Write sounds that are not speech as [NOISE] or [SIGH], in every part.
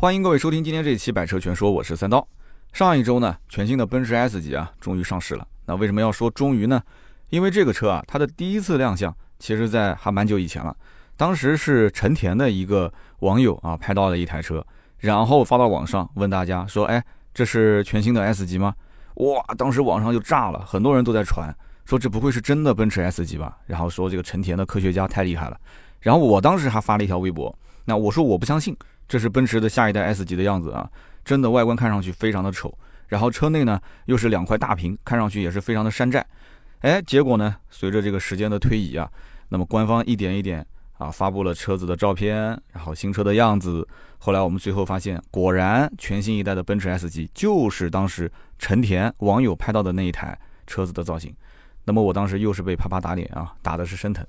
欢迎各位收听今天这一期《百车全说》，我是三刀。上一周呢，全新的奔驰 S 级啊，终于上市了。那为什么要说终于呢？因为这个车啊，它的第一次亮相，其实在还蛮久以前了。当时是成田的一个网友啊，拍到了一台车，然后发到网上问大家说：“哎，这是全新的 S 级吗？”哇，当时网上就炸了，很多人都在传，说这不会是真的奔驰 S 级吧？然后说这个成田的科学家太厉害了。然后我当时还发了一条微博，那我说我不相信。这是奔驰的下一代 S 级的样子啊，真的外观看上去非常的丑，然后车内呢又是两块大屏，看上去也是非常的山寨。哎，结果呢，随着这个时间的推移啊，那么官方一点一点啊发布了车子的照片，然后新车的样子。后来我们最后发现，果然全新一代的奔驰 S 级就是当时陈田网友拍到的那一台车子的造型。那么我当时又是被啪啪打脸啊，打的是生疼。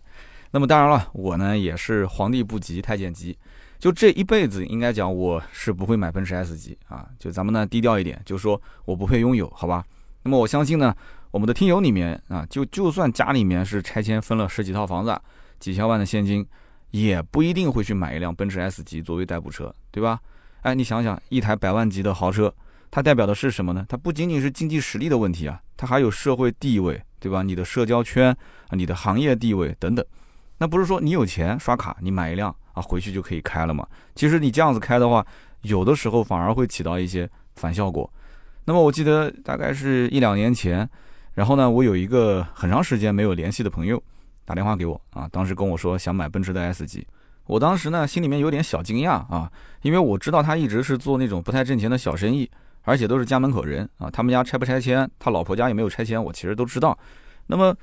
那么当然了，我呢也是皇帝不急太监急。就这一辈子，应该讲我是不会买奔驰 S 级啊。就咱们呢低调一点，就说我不配拥有，好吧？那么我相信呢，我们的听友里面啊，就就算家里面是拆迁分了十几套房子，几千万的现金，也不一定会去买一辆奔驰 S 级作为代步车，对吧？哎，你想想，一台百万级的豪车，它代表的是什么呢？它不仅仅是经济实力的问题啊，它还有社会地位，对吧？你的社交圈啊，你的行业地位等等。那不是说你有钱刷卡，你买一辆。回去就可以开了嘛？其实你这样子开的话，有的时候反而会起到一些反效果。那么我记得大概是一两年前，然后呢，我有一个很长时间没有联系的朋友打电话给我啊，当时跟我说想买奔驰的 S 级。我当时呢心里面有点小惊讶啊，因为我知道他一直是做那种不太挣钱的小生意，而且都是家门口人啊，他们家拆不拆迁，他老婆家有没有拆迁，我其实都知道。那么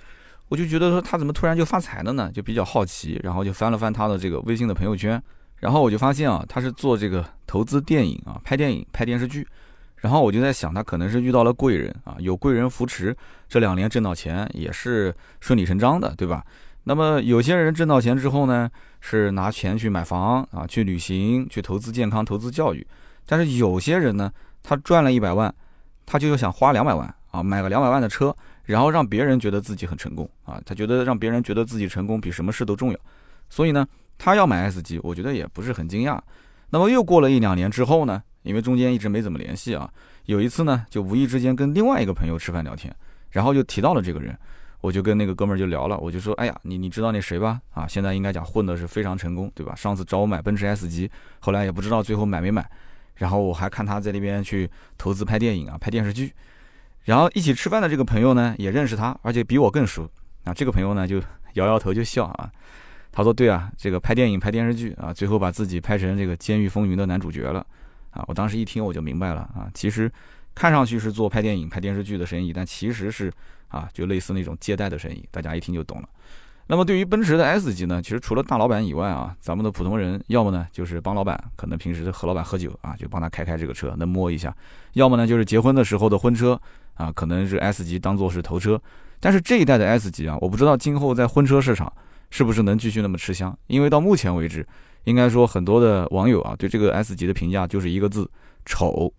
我就觉得说他怎么突然就发财了呢？就比较好奇，然后就翻了翻他的这个微信的朋友圈，然后我就发现啊，他是做这个投资电影啊，拍电影、拍电视剧。然后我就在想，他可能是遇到了贵人啊，有贵人扶持，这两年挣到钱也是顺理成章的，对吧？那么有些人挣到钱之后呢，是拿钱去买房啊，去旅行，去投资健康、投资教育。但是有些人呢，他赚了一百万，他就想花两百万啊，买个两百万的车。然后让别人觉得自己很成功啊，他觉得让别人觉得自己成功比什么事都重要，所以呢，他要买 S 级，我觉得也不是很惊讶。那么又过了一两年之后呢，因为中间一直没怎么联系啊，有一次呢，就无意之间跟另外一个朋友吃饭聊天，然后就提到了这个人，我就跟那个哥们儿就聊了，我就说，哎呀，你你知道那谁吧？啊，现在应该讲混的是非常成功，对吧？上次找我买奔驰 S 级，后来也不知道最后买没买，然后我还看他在那边去投资拍电影啊，拍电视剧。然后一起吃饭的这个朋友呢，也认识他，而且比我更熟。那，这个朋友呢就摇摇头就笑啊，他说：“对啊，这个拍电影、拍电视剧啊，最后把自己拍成这个《监狱风云》的男主角了。”啊，我当时一听我就明白了啊，其实看上去是做拍电影、拍电视剧的生意，但其实是啊，就类似那种借贷的生意。大家一听就懂了。那么对于奔驰的 S 级呢，其实除了大老板以外啊，咱们的普通人要么呢就是帮老板，可能平时和老板喝酒啊，就帮他开开这个车，能摸一下；要么呢就是结婚的时候的婚车。啊，可能是 S 级当做是头车，但是这一代的 S 级啊，我不知道今后在婚车市场是不是能继续那么吃香。因为到目前为止，应该说很多的网友啊，对这个 S 级的评价就是一个字丑。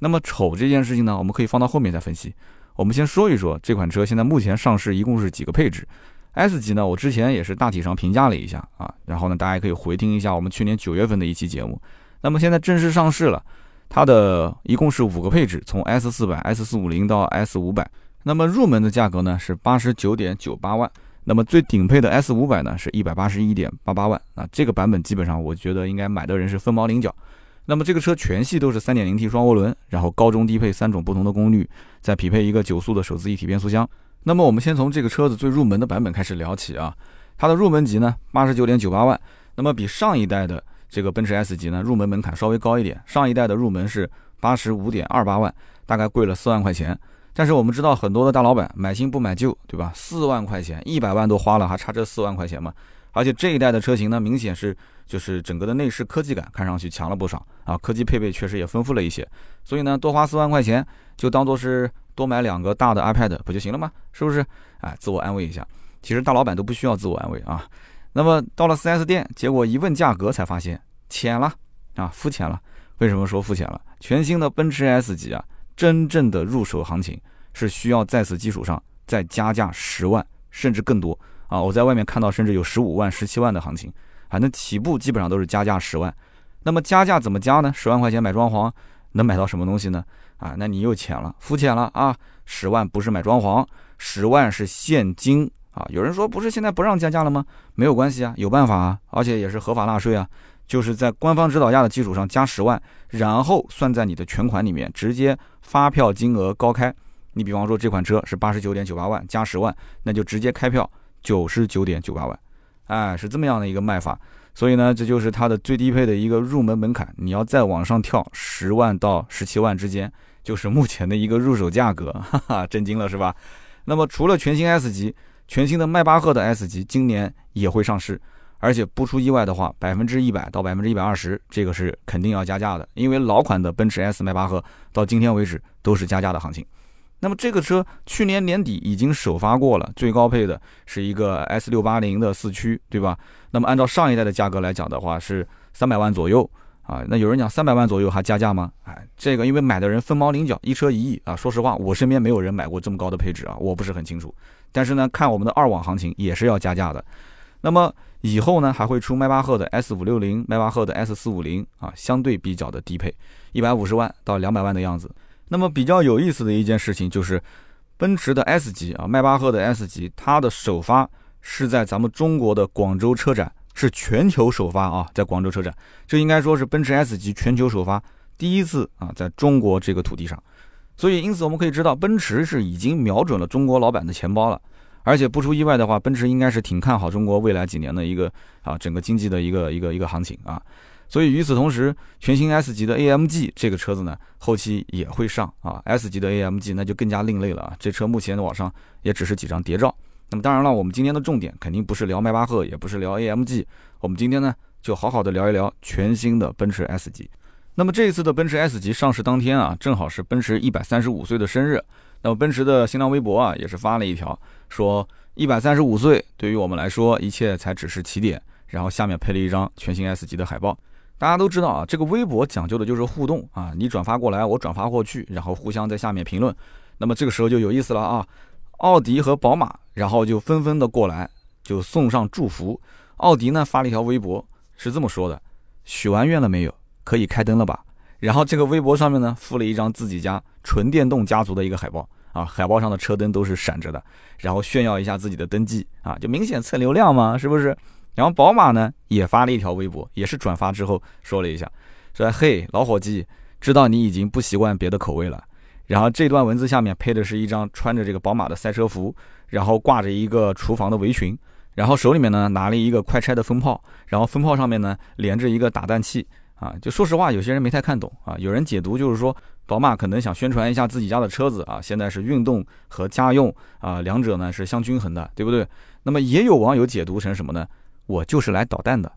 那么丑这件事情呢，我们可以放到后面再分析。我们先说一说这款车现在目前上市一共是几个配置。S 级呢，我之前也是大体上评价了一下啊，然后呢，大家可以回听一下我们去年九月份的一期节目。那么现在正式上市了。它的一共是五个配置，从 S 四百、S 四五零到 S 五百。那么入门的价格呢是八十九点九八万，那么最顶配的 S 五百呢是一百八十一点八八万。啊，这个版本基本上我觉得应该买的人是凤毛麟角。那么这个车全系都是三点零 T 双涡轮，然后高中低配三种不同的功率，再匹配一个九速的手自一体变速箱。那么我们先从这个车子最入门的版本开始聊起啊，它的入门级呢八十九点九八万，那么比上一代的。这个奔驰 S 级呢，入门门槛稍微高一点，上一代的入门是八十五点二八万，大概贵了四万块钱。但是我们知道很多的大老板买新不买旧，对吧？四万块钱，一百万都花了，还差这四万块钱吗？而且这一代的车型呢，明显是就是整个的内饰科技感看上去强了不少啊，科技配备确实也丰富了一些。所以呢，多花四万块钱就当做是多买两个大的 iPad 不就行了吗？是不是？哎，自我安慰一下，其实大老板都不需要自我安慰啊。那么到了 4S 店，结果一问价格，才发现浅了啊，肤浅了。为什么说肤浅了？全新的奔驰 S 级啊，真正的入手行情是需要在此基础上再加价十万，甚至更多啊！我在外面看到甚至有十五万、十七万的行情，反正起步基本上都是加价十万。那么加价怎么加呢？十万块钱买装潢能买到什么东西呢？啊，那你又浅了，肤浅了啊！十万不是买装潢，十万是现金啊！有人说不是现在不让加价了吗？没有关系啊，有办法啊，而且也是合法纳税啊，就是在官方指导价的基础上加十万，然后算在你的全款里面，直接发票金额高开。你比方说这款车是八十九点九八万加十万，那就直接开票九十九点九八万，哎，是这么样的一个卖法。所以呢，这就是它的最低配的一个入门门槛。你要再往上跳，十万到十七万之间，就是目前的一个入手价格，哈哈，震惊了是吧？那么除了全新 S 级，全新的迈巴赫的 S 级今年也会上市，而且不出意外的话，百分之一百到百分之一百二十，这个是肯定要加价的，因为老款的奔驰 S 迈巴赫到今天为止都是加价的行情。那么这个车去年年底已经首发过了，最高配的是一个 S 六八零的四驱，对吧？那么按照上一代的价格来讲的话，是三百万左右啊。那有人讲三百万左右还加价吗？哎，这个因为买的人凤毛麟角，一车一亿啊。说实话，我身边没有人买过这么高的配置啊，我不是很清楚。但是呢，看我们的二网行情也是要加价的。那么以后呢，还会出迈巴赫的 S 五六零、迈巴赫的 S 四五零啊，相对比较的低配，一百五十万到两百万的样子。那么比较有意思的一件事情就是，奔驰的 S 级啊，迈巴赫的 S 级，它的首发是在咱们中国的广州车展，是全球首发啊，在广州车展，这应该说是奔驰 S 级全球首发第一次啊，在中国这个土地上，所以因此我们可以知道，奔驰是已经瞄准了中国老板的钱包了，而且不出意外的话，奔驰应该是挺看好中国未来几年的一个啊整个经济的一个一个一个行情啊。所以与此同时，全新 S 级的 AMG 这个车子呢，后期也会上啊。S 级的 AMG 那就更加另类了啊。这车目前的网上也只是几张谍照。那么当然了，我们今天的重点肯定不是聊迈巴赫，也不是聊 AMG。我们今天呢，就好好的聊一聊全新的奔驰 S 级。那么这一次的奔驰 S 级上市当天啊，正好是奔驰一百三十五岁的生日。那么奔驰的新浪微博啊，也是发了一条，说一百三十五岁对于我们来说，一切才只是起点。然后下面配了一张全新 S 级的海报。大家都知道啊，这个微博讲究的就是互动啊，你转发过来，我转发过去，然后互相在下面评论。那么这个时候就有意思了啊，奥迪和宝马，然后就纷纷的过来，就送上祝福。奥迪呢发了一条微博，是这么说的：许完愿了没有？可以开灯了吧？然后这个微博上面呢附了一张自己家纯电动家族的一个海报啊，海报上的车灯都是闪着的，然后炫耀一下自己的登记啊，就明显蹭流量嘛，是不是？然后宝马呢也发了一条微博，也是转发之后说了一下，说：“嘿，老伙计，知道你已经不习惯别的口味了。”然后这段文字下面配的是一张穿着这个宝马的赛车服，然后挂着一个厨房的围裙，然后手里面呢拿了一个快拆的风炮，然后风炮上面呢连着一个打蛋器啊。就说实话，有些人没太看懂啊。有人解读就是说，宝马可能想宣传一下自己家的车子啊，现在是运动和家用啊两者呢是相均衡的，对不对？那么也有网友解读成什么呢？我就是来捣蛋的，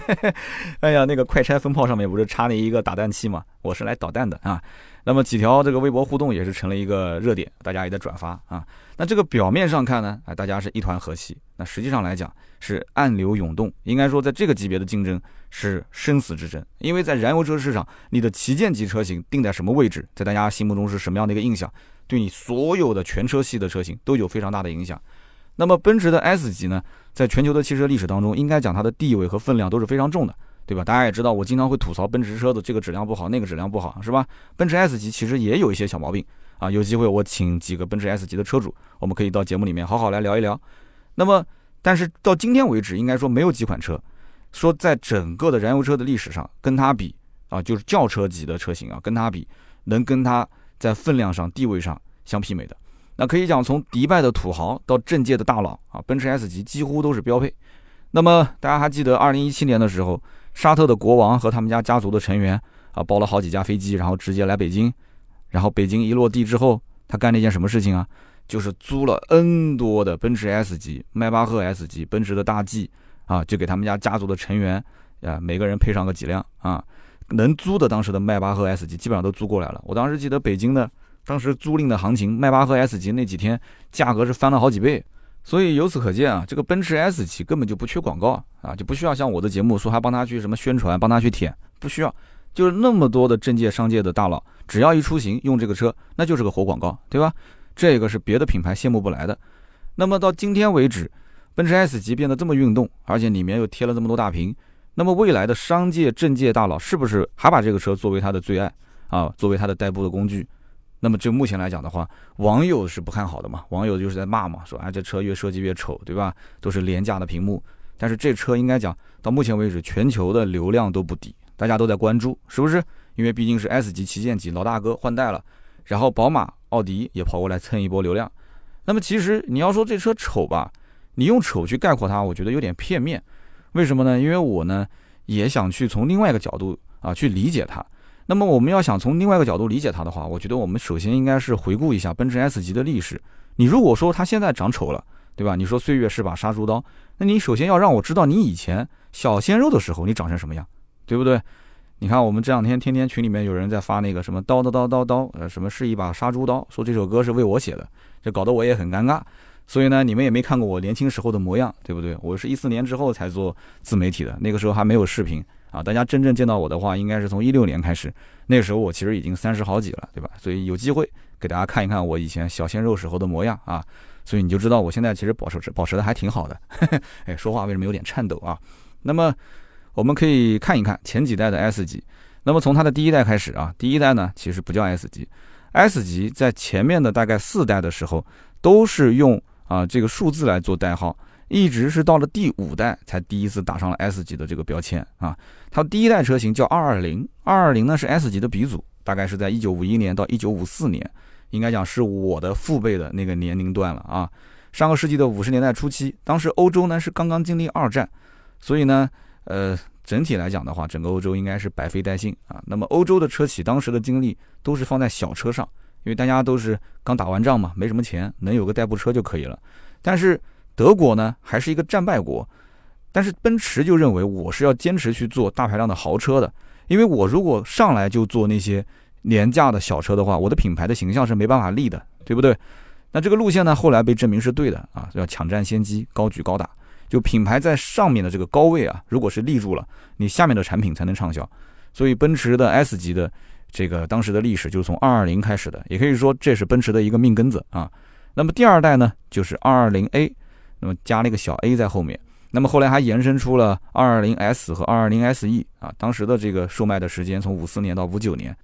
[LAUGHS] 哎呀，那个快拆风炮上面不是插了一个打蛋器吗？我是来捣蛋的啊。那么几条这个微博互动也是成了一个热点，大家也在转发啊。那这个表面上看呢，啊，大家是一团和气，那实际上来讲是暗流涌动。应该说，在这个级别的竞争是生死之争，因为在燃油车市场，你的旗舰级车型定在什么位置，在大家心目中是什么样的一个印象，对你所有的全车系的车型都有非常大的影响。那么奔驰的 S 级呢，在全球的汽车历史当中，应该讲它的地位和分量都是非常重的，对吧？大家也知道，我经常会吐槽奔驰车的这个质量不好，那个质量不好，是吧？奔驰 S 级其实也有一些小毛病啊。有机会我请几个奔驰 S 级的车主，我们可以到节目里面好好来聊一聊。那么，但是到今天为止，应该说没有几款车，说在整个的燃油车的历史上跟它比啊，就是轿车级的车型啊，跟它比能跟它在分量上、地位上相媲美的。那可以讲，从迪拜的土豪到政界的大佬啊，奔驰 S 级几乎都是标配。那么大家还记得，二零一七年的时候，沙特的国王和他们家家族的成员啊，包了好几架飞机，然后直接来北京。然后北京一落地之后，他干了一件什么事情啊？就是租了 N 多的奔驰 S 级、迈巴赫 S 级、奔驰的大 G 啊，就给他们家家族的成员啊，每个人配上个几辆啊，能租的当时的迈巴赫 S 级基本上都租过来了。我当时记得北京的。当时租赁的行情，迈巴赫 S 级那几天价格是翻了好几倍，所以由此可见啊，这个奔驰 S 级根本就不缺广告啊，就不需要像我的节目说还帮他去什么宣传，帮他去舔，不需要，就是那么多的政界商界的大佬，只要一出行用这个车，那就是个活广告，对吧？这个是别的品牌羡慕不来的。那么到今天为止，奔驰 S 级变得这么运动，而且里面又贴了这么多大屏，那么未来的商界、政界大佬是不是还把这个车作为他的最爱啊，作为他的代步的工具？那么就目前来讲的话，网友是不看好的嘛？网友就是在骂嘛，说啊这车越设计越丑，对吧？都是廉价的屏幕。但是这车应该讲到目前为止，全球的流量都不低，大家都在关注，是不是？因为毕竟是 S 级旗舰级老大哥换代了，然后宝马、奥迪也跑过来蹭一波流量。那么其实你要说这车丑吧，你用丑去概括它，我觉得有点片面。为什么呢？因为我呢也想去从另外一个角度啊去理解它。那么我们要想从另外一个角度理解它的话，我觉得我们首先应该是回顾一下奔驰 S 级的历史。你如果说它现在长丑了，对吧？你说岁月是把杀猪刀，那你首先要让我知道你以前小鲜肉的时候你长成什么样，对不对？你看我们这两天天天群里面有人在发那个什么刀刀刀刀刀，呃，什么是一把杀猪刀，说这首歌是为我写的，这搞得我也很尴尬。所以呢，你们也没看过我年轻时候的模样，对不对？我是一四年之后才做自媒体的，那个时候还没有视频啊。大家真正见到我的话，应该是从一六年开始，那个时候我其实已经三十好几了，对吧？所以有机会给大家看一看我以前小鲜肉时候的模样啊。所以你就知道我现在其实保持保持的还挺好的。嘿 [LAUGHS] 嘿哎，说话为什么有点颤抖啊？那么我们可以看一看前几代的 S 级。那么从它的第一代开始啊，第一代呢其实不叫 S 级，S 级在前面的大概四代的时候都是用。啊，这个数字来做代号，一直是到了第五代才第一次打上了 S 级的这个标签啊。它第一代车型叫220，220呢是 S 级的鼻祖，大概是在1951年到1954年，应该讲是我的父辈的那个年龄段了啊。上个世纪的五十年代初期，当时欧洲呢是刚刚经历二战，所以呢，呃，整体来讲的话，整个欧洲应该是百废待兴啊。那么欧洲的车企当时的精力都是放在小车上。因为大家都是刚打完仗嘛，没什么钱，能有个代步车就可以了。但是德国呢，还是一个战败国。但是奔驰就认为我是要坚持去做大排量的豪车的，因为我如果上来就做那些廉价的小车的话，我的品牌的形象是没办法立的，对不对？那这个路线呢，后来被证明是对的啊，要抢占先机，高举高打。就品牌在上面的这个高位啊，如果是立住了，你下面的产品才能畅销。所以奔驰的 S 级的。这个当时的历史就是从二二零开始的，也可以说这是奔驰的一个命根子啊。那么第二代呢，就是二二零 A，那么加了一个小 a 在后面。那么后来还延伸出了二二零 S 和二二零 SE 啊。当时的这个售卖的时间从五四年到五九年。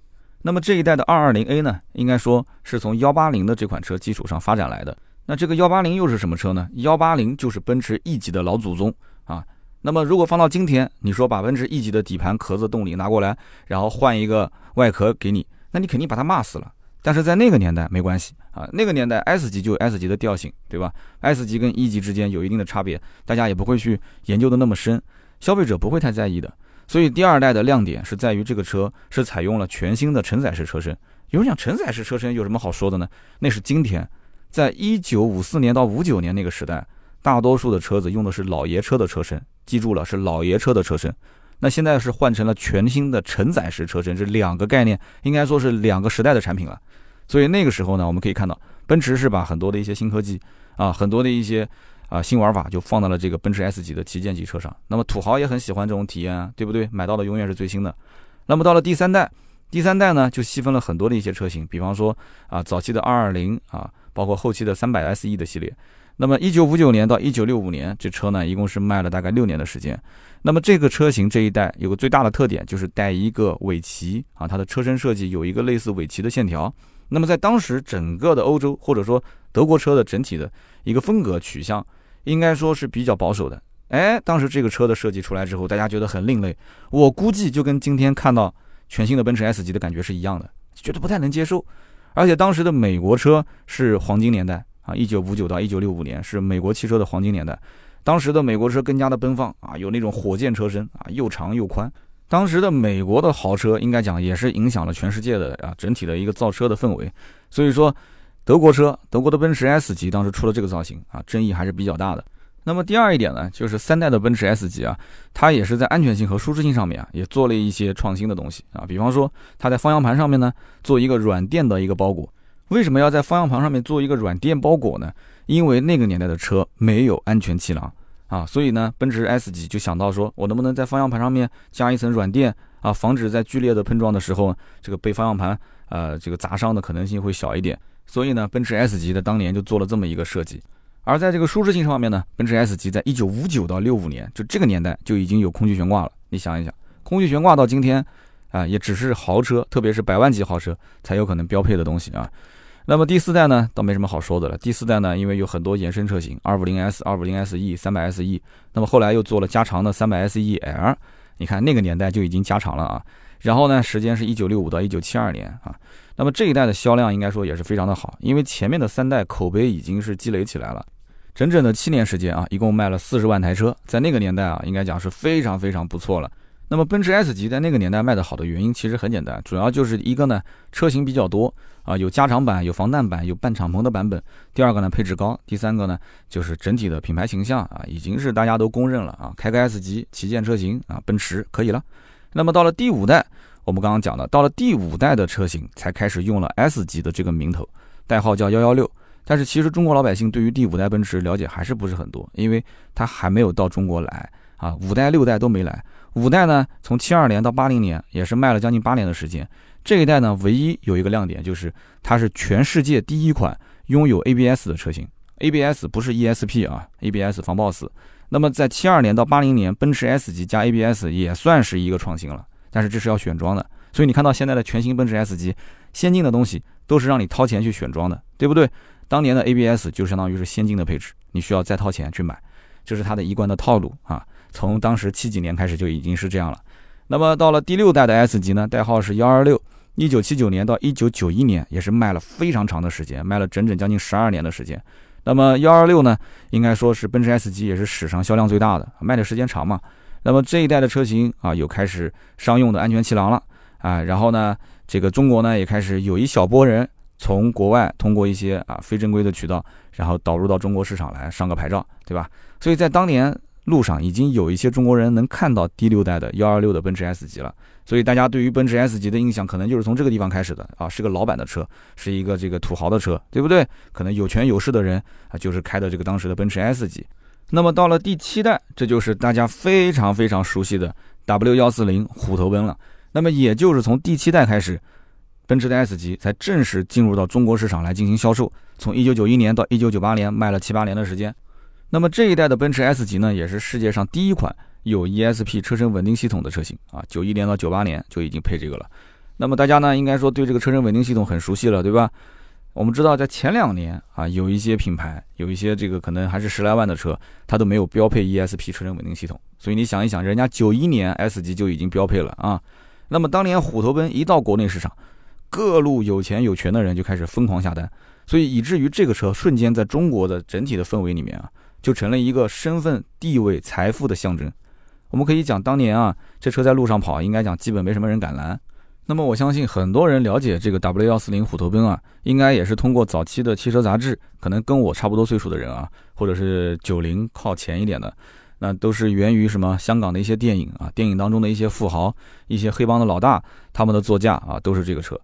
那么这一代的二二零 A 呢，应该说是从幺八零的这款车基础上发展来的。那这个幺八零又是什么车呢？幺八零就是奔驰 E 级的老祖宗啊。那么如果放到今天，你说把奔驰 E 级的底盘壳子动力拿过来，然后换一个外壳给你，那你肯定把它骂死了。但是在那个年代没关系啊，那个年代 S 级就有 S 级的调性，对吧？S 级跟 E 级之间有一定的差别，大家也不会去研究的那么深，消费者不会太在意的。所以第二代的亮点是在于这个车是采用了全新的承载式车身。有人讲承载式车身有什么好说的呢？那是今天，在一九五四年到五九年那个时代，大多数的车子用的是老爷车的车身。记住了，是老爷车的车身，那现在是换成了全新的承载式车身，这两个概念应该说是两个时代的产品了。所以那个时候呢，我们可以看到，奔驰是把很多的一些新科技啊，很多的一些啊新玩法就放到了这个奔驰 S 级的旗舰级车上。那么土豪也很喜欢这种体验啊，对不对？买到的永远是最新的。那么到了第三代，第三代呢就细分了很多的一些车型，比方说啊早期的220啊，包括后期的 300SE 的系列。那么，一九五九年到一九六五年，这车呢一共是卖了大概六年的时间。那么这个车型这一代有个最大的特点，就是带一个尾鳍啊，它的车身设计有一个类似尾鳍的线条。那么在当时整个的欧洲或者说德国车的整体的一个风格取向，应该说是比较保守的。哎，当时这个车的设计出来之后，大家觉得很另类。我估计就跟今天看到全新的奔驰 S 级的感觉是一样的，觉得不太能接受。而且当时的美国车是黄金年代。啊，一九五九到一九六五年是美国汽车的黄金年代，当时的美国车更加的奔放啊，有那种火箭车身啊，又长又宽。当时的美国的豪车应该讲也是影响了全世界的啊整体的一个造车的氛围。所以说，德国车，德国的奔驰 S 级当时出了这个造型啊，争议还是比较大的。那么第二一点呢，就是三代的奔驰 S 级啊，它也是在安全性和舒适性上面啊，也做了一些创新的东西啊，比方说它在方向盘上面呢，做一个软垫的一个包裹。为什么要在方向盘上面做一个软垫包裹呢？因为那个年代的车没有安全气囊啊，所以呢，奔驰 S 级就想到说，我能不能在方向盘上面加一层软垫啊，防止在剧烈的碰撞的时候，这个被方向盘呃这个砸伤的可能性会小一点。所以呢，奔驰 S 级的当年就做了这么一个设计。而在这个舒适性方面呢，奔驰 S 级在一九五九到六五年，就这个年代就已经有空气悬挂了。你想一想，空气悬挂到今天，啊，也只是豪车，特别是百万级豪车才有可能标配的东西啊。那么第四代呢，倒没什么好说的了。第四代呢，因为有很多衍生车型，二五零 S、二五零 SE、三百 SE，那么后来又做了加长的三百 SE L。你看那个年代就已经加长了啊。然后呢，时间是一九六五到一九七二年啊。那么这一代的销量应该说也是非常的好，因为前面的三代口碑已经是积累起来了。整整的七年时间啊，一共卖了四十万台车，在那个年代啊，应该讲是非常非常不错了。那么奔驰 S 级在那个年代卖的好的原因其实很简单，主要就是一个呢，车型比较多啊，有加长版、有防弹版、有半敞篷的版本。第二个呢，配置高。第三个呢，就是整体的品牌形象啊，已经是大家都公认了啊，开个 S 级旗舰车型啊，奔驰可以了。那么到了第五代，我们刚刚讲的，到了第五代的车型才开始用了 S 级的这个名头，代号叫幺幺六。但是其实中国老百姓对于第五代奔驰了解还是不是很多，因为它还没有到中国来啊，五代六代都没来。五代呢，从七二年到八零年也是卖了将近八年的时间。这一代呢，唯一有一个亮点就是它是全世界第一款拥有 ABS 的车型。ABS 不是 ESP 啊，ABS 防抱死。那么在七二年到八零年，奔驰 S 级加 ABS 也算是一个创新了。但是这是要选装的，所以你看到现在的全新奔驰 S 级，先进的东西都是让你掏钱去选装的，对不对？当年的 ABS 就相当于是先进的配置，你需要再掏钱去买，这是它的一贯的套路啊。从当时七几年开始就已经是这样了。那么到了第六代的 S 级呢，代号是幺二六，一九七九年到一九九一年也是卖了非常长的时间，卖了整整将近十二年的时间。那么幺二六呢，应该说是奔驰 S 级也是史上销量最大的，卖的时间长嘛。那么这一代的车型啊，有开始商用的安全气囊了啊，然后呢，这个中国呢也开始有一小波人。从国外通过一些啊非正规的渠道，然后导入到中国市场来上个牌照，对吧？所以在当年路上已经有一些中国人能看到第六代的幺二六的奔驰 S 级了。所以大家对于奔驰 S 级的印象可能就是从这个地方开始的啊，是个老板的车，是一个这个土豪的车，对不对？可能有权有势的人啊，就是开的这个当时的奔驰 S 级。那么到了第七代，这就是大家非常非常熟悉的 W 幺四零虎头奔了。那么也就是从第七代开始。奔驰的 S 级才正式进入到中国市场来进行销售，从一九九一年到一九九八年卖了七八年的时间。那么这一代的奔驰 S 级呢，也是世界上第一款有 ESP 车身稳定系统的车型啊，九一年到九八年就已经配这个了。那么大家呢，应该说对这个车身稳定系统很熟悉了，对吧？我们知道在前两年啊，有一些品牌有一些这个可能还是十来万的车，它都没有标配 ESP 车身稳定系统。所以你想一想，人家九一年 S 级就已经标配了啊。那么当年虎头奔一到国内市场，各路有钱有权的人就开始疯狂下单，所以以至于这个车瞬间在中国的整体的氛围里面啊，就成了一个身份地位、财富的象征。我们可以讲，当年啊，这车在路上跑，应该讲基本没什么人敢拦。那么我相信很多人了解这个 W 幺四零虎头奔啊，应该也是通过早期的汽车杂志，可能跟我差不多岁数的人啊，或者是九零靠前一点的，那都是源于什么香港的一些电影啊，电影当中的一些富豪、一些黑帮的老大，他们的座驾啊，都是这个车。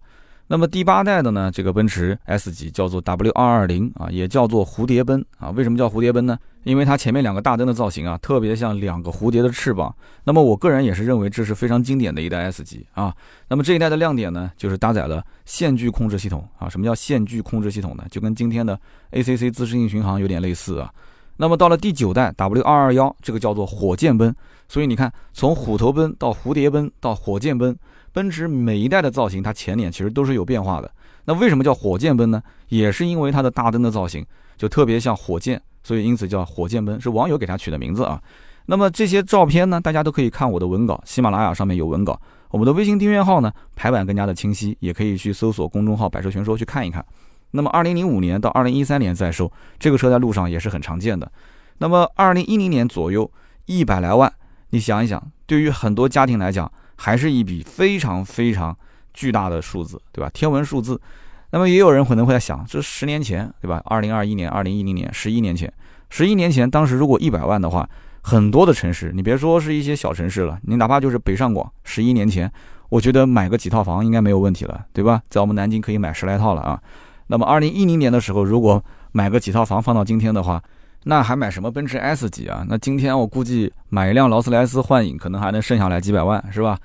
那么第八代的呢，这个奔驰 S 级叫做 W 二二零啊，也叫做蝴蝶奔啊。为什么叫蝴蝶奔呢？因为它前面两个大灯的造型啊，特别像两个蝴蝶的翅膀。那么我个人也是认为这是非常经典的一代 S 级啊。那么这一代的亮点呢，就是搭载了线距控制系统啊。什么叫线距控制系统呢？就跟今天的 ACC 自适应巡航有点类似啊。那么到了第九代 W 二二幺，这个叫做火箭奔。所以你看，从虎头奔到蝴蝶奔到火箭奔。奔驰每一代的造型，它前脸其实都是有变化的。那为什么叫火箭奔呢？也是因为它的大灯的造型就特别像火箭，所以因此叫火箭奔，是网友给它取的名字啊。那么这些照片呢，大家都可以看我的文稿，喜马拉雅上面有文稿。我们的微信订阅号呢，排版更加的清晰，也可以去搜索公众号“百车全说”去看一看。那么二零零五年到二零一三年在售，这个车在路上也是很常见的。那么二零一零年左右，一百来万，你想一想，对于很多家庭来讲。还是一笔非常非常巨大的数字，对吧？天文数字。那么也有人可能会在想，这十年前，对吧？二零二一年、二零一零年，十一年前，十一年前，当时如果一百万的话，很多的城市，你别说是一些小城市了，你哪怕就是北上广，十一年前，我觉得买个几套房应该没有问题了，对吧？在我们南京可以买十来套了啊。那么二零一零年的时候，如果买个几套房放到今天的话，那还买什么奔驰 S 级啊？那今天我估计买一辆劳斯莱斯幻影可能还能剩下来几百万，是吧？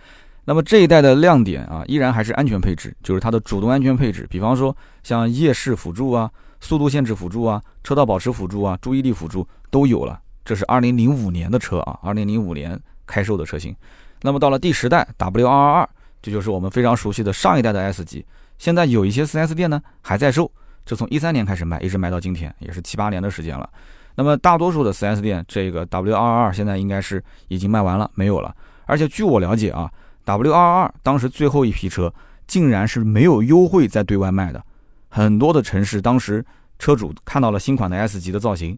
那么这一代的亮点啊，依然还是安全配置，就是它的主动安全配置，比方说像夜视辅助啊、速度限制辅助啊、车道保持辅助啊、注意力辅助都有了。这是2005年的车啊，2005年开售的车型。那么到了第十代 W222，这就是我们非常熟悉的上一代的 S 级。现在有一些 4S 店呢还在售，这从13年开始卖，一直卖到今天，也是七八年的时间了。那么大多数的 4S 店，这个 W222 现在应该是已经卖完了，没有了。而且据我了解啊。W 二二当时最后一批车竟然是没有优惠在对外卖的，很多的城市当时车主看到了新款的 S 级的造型，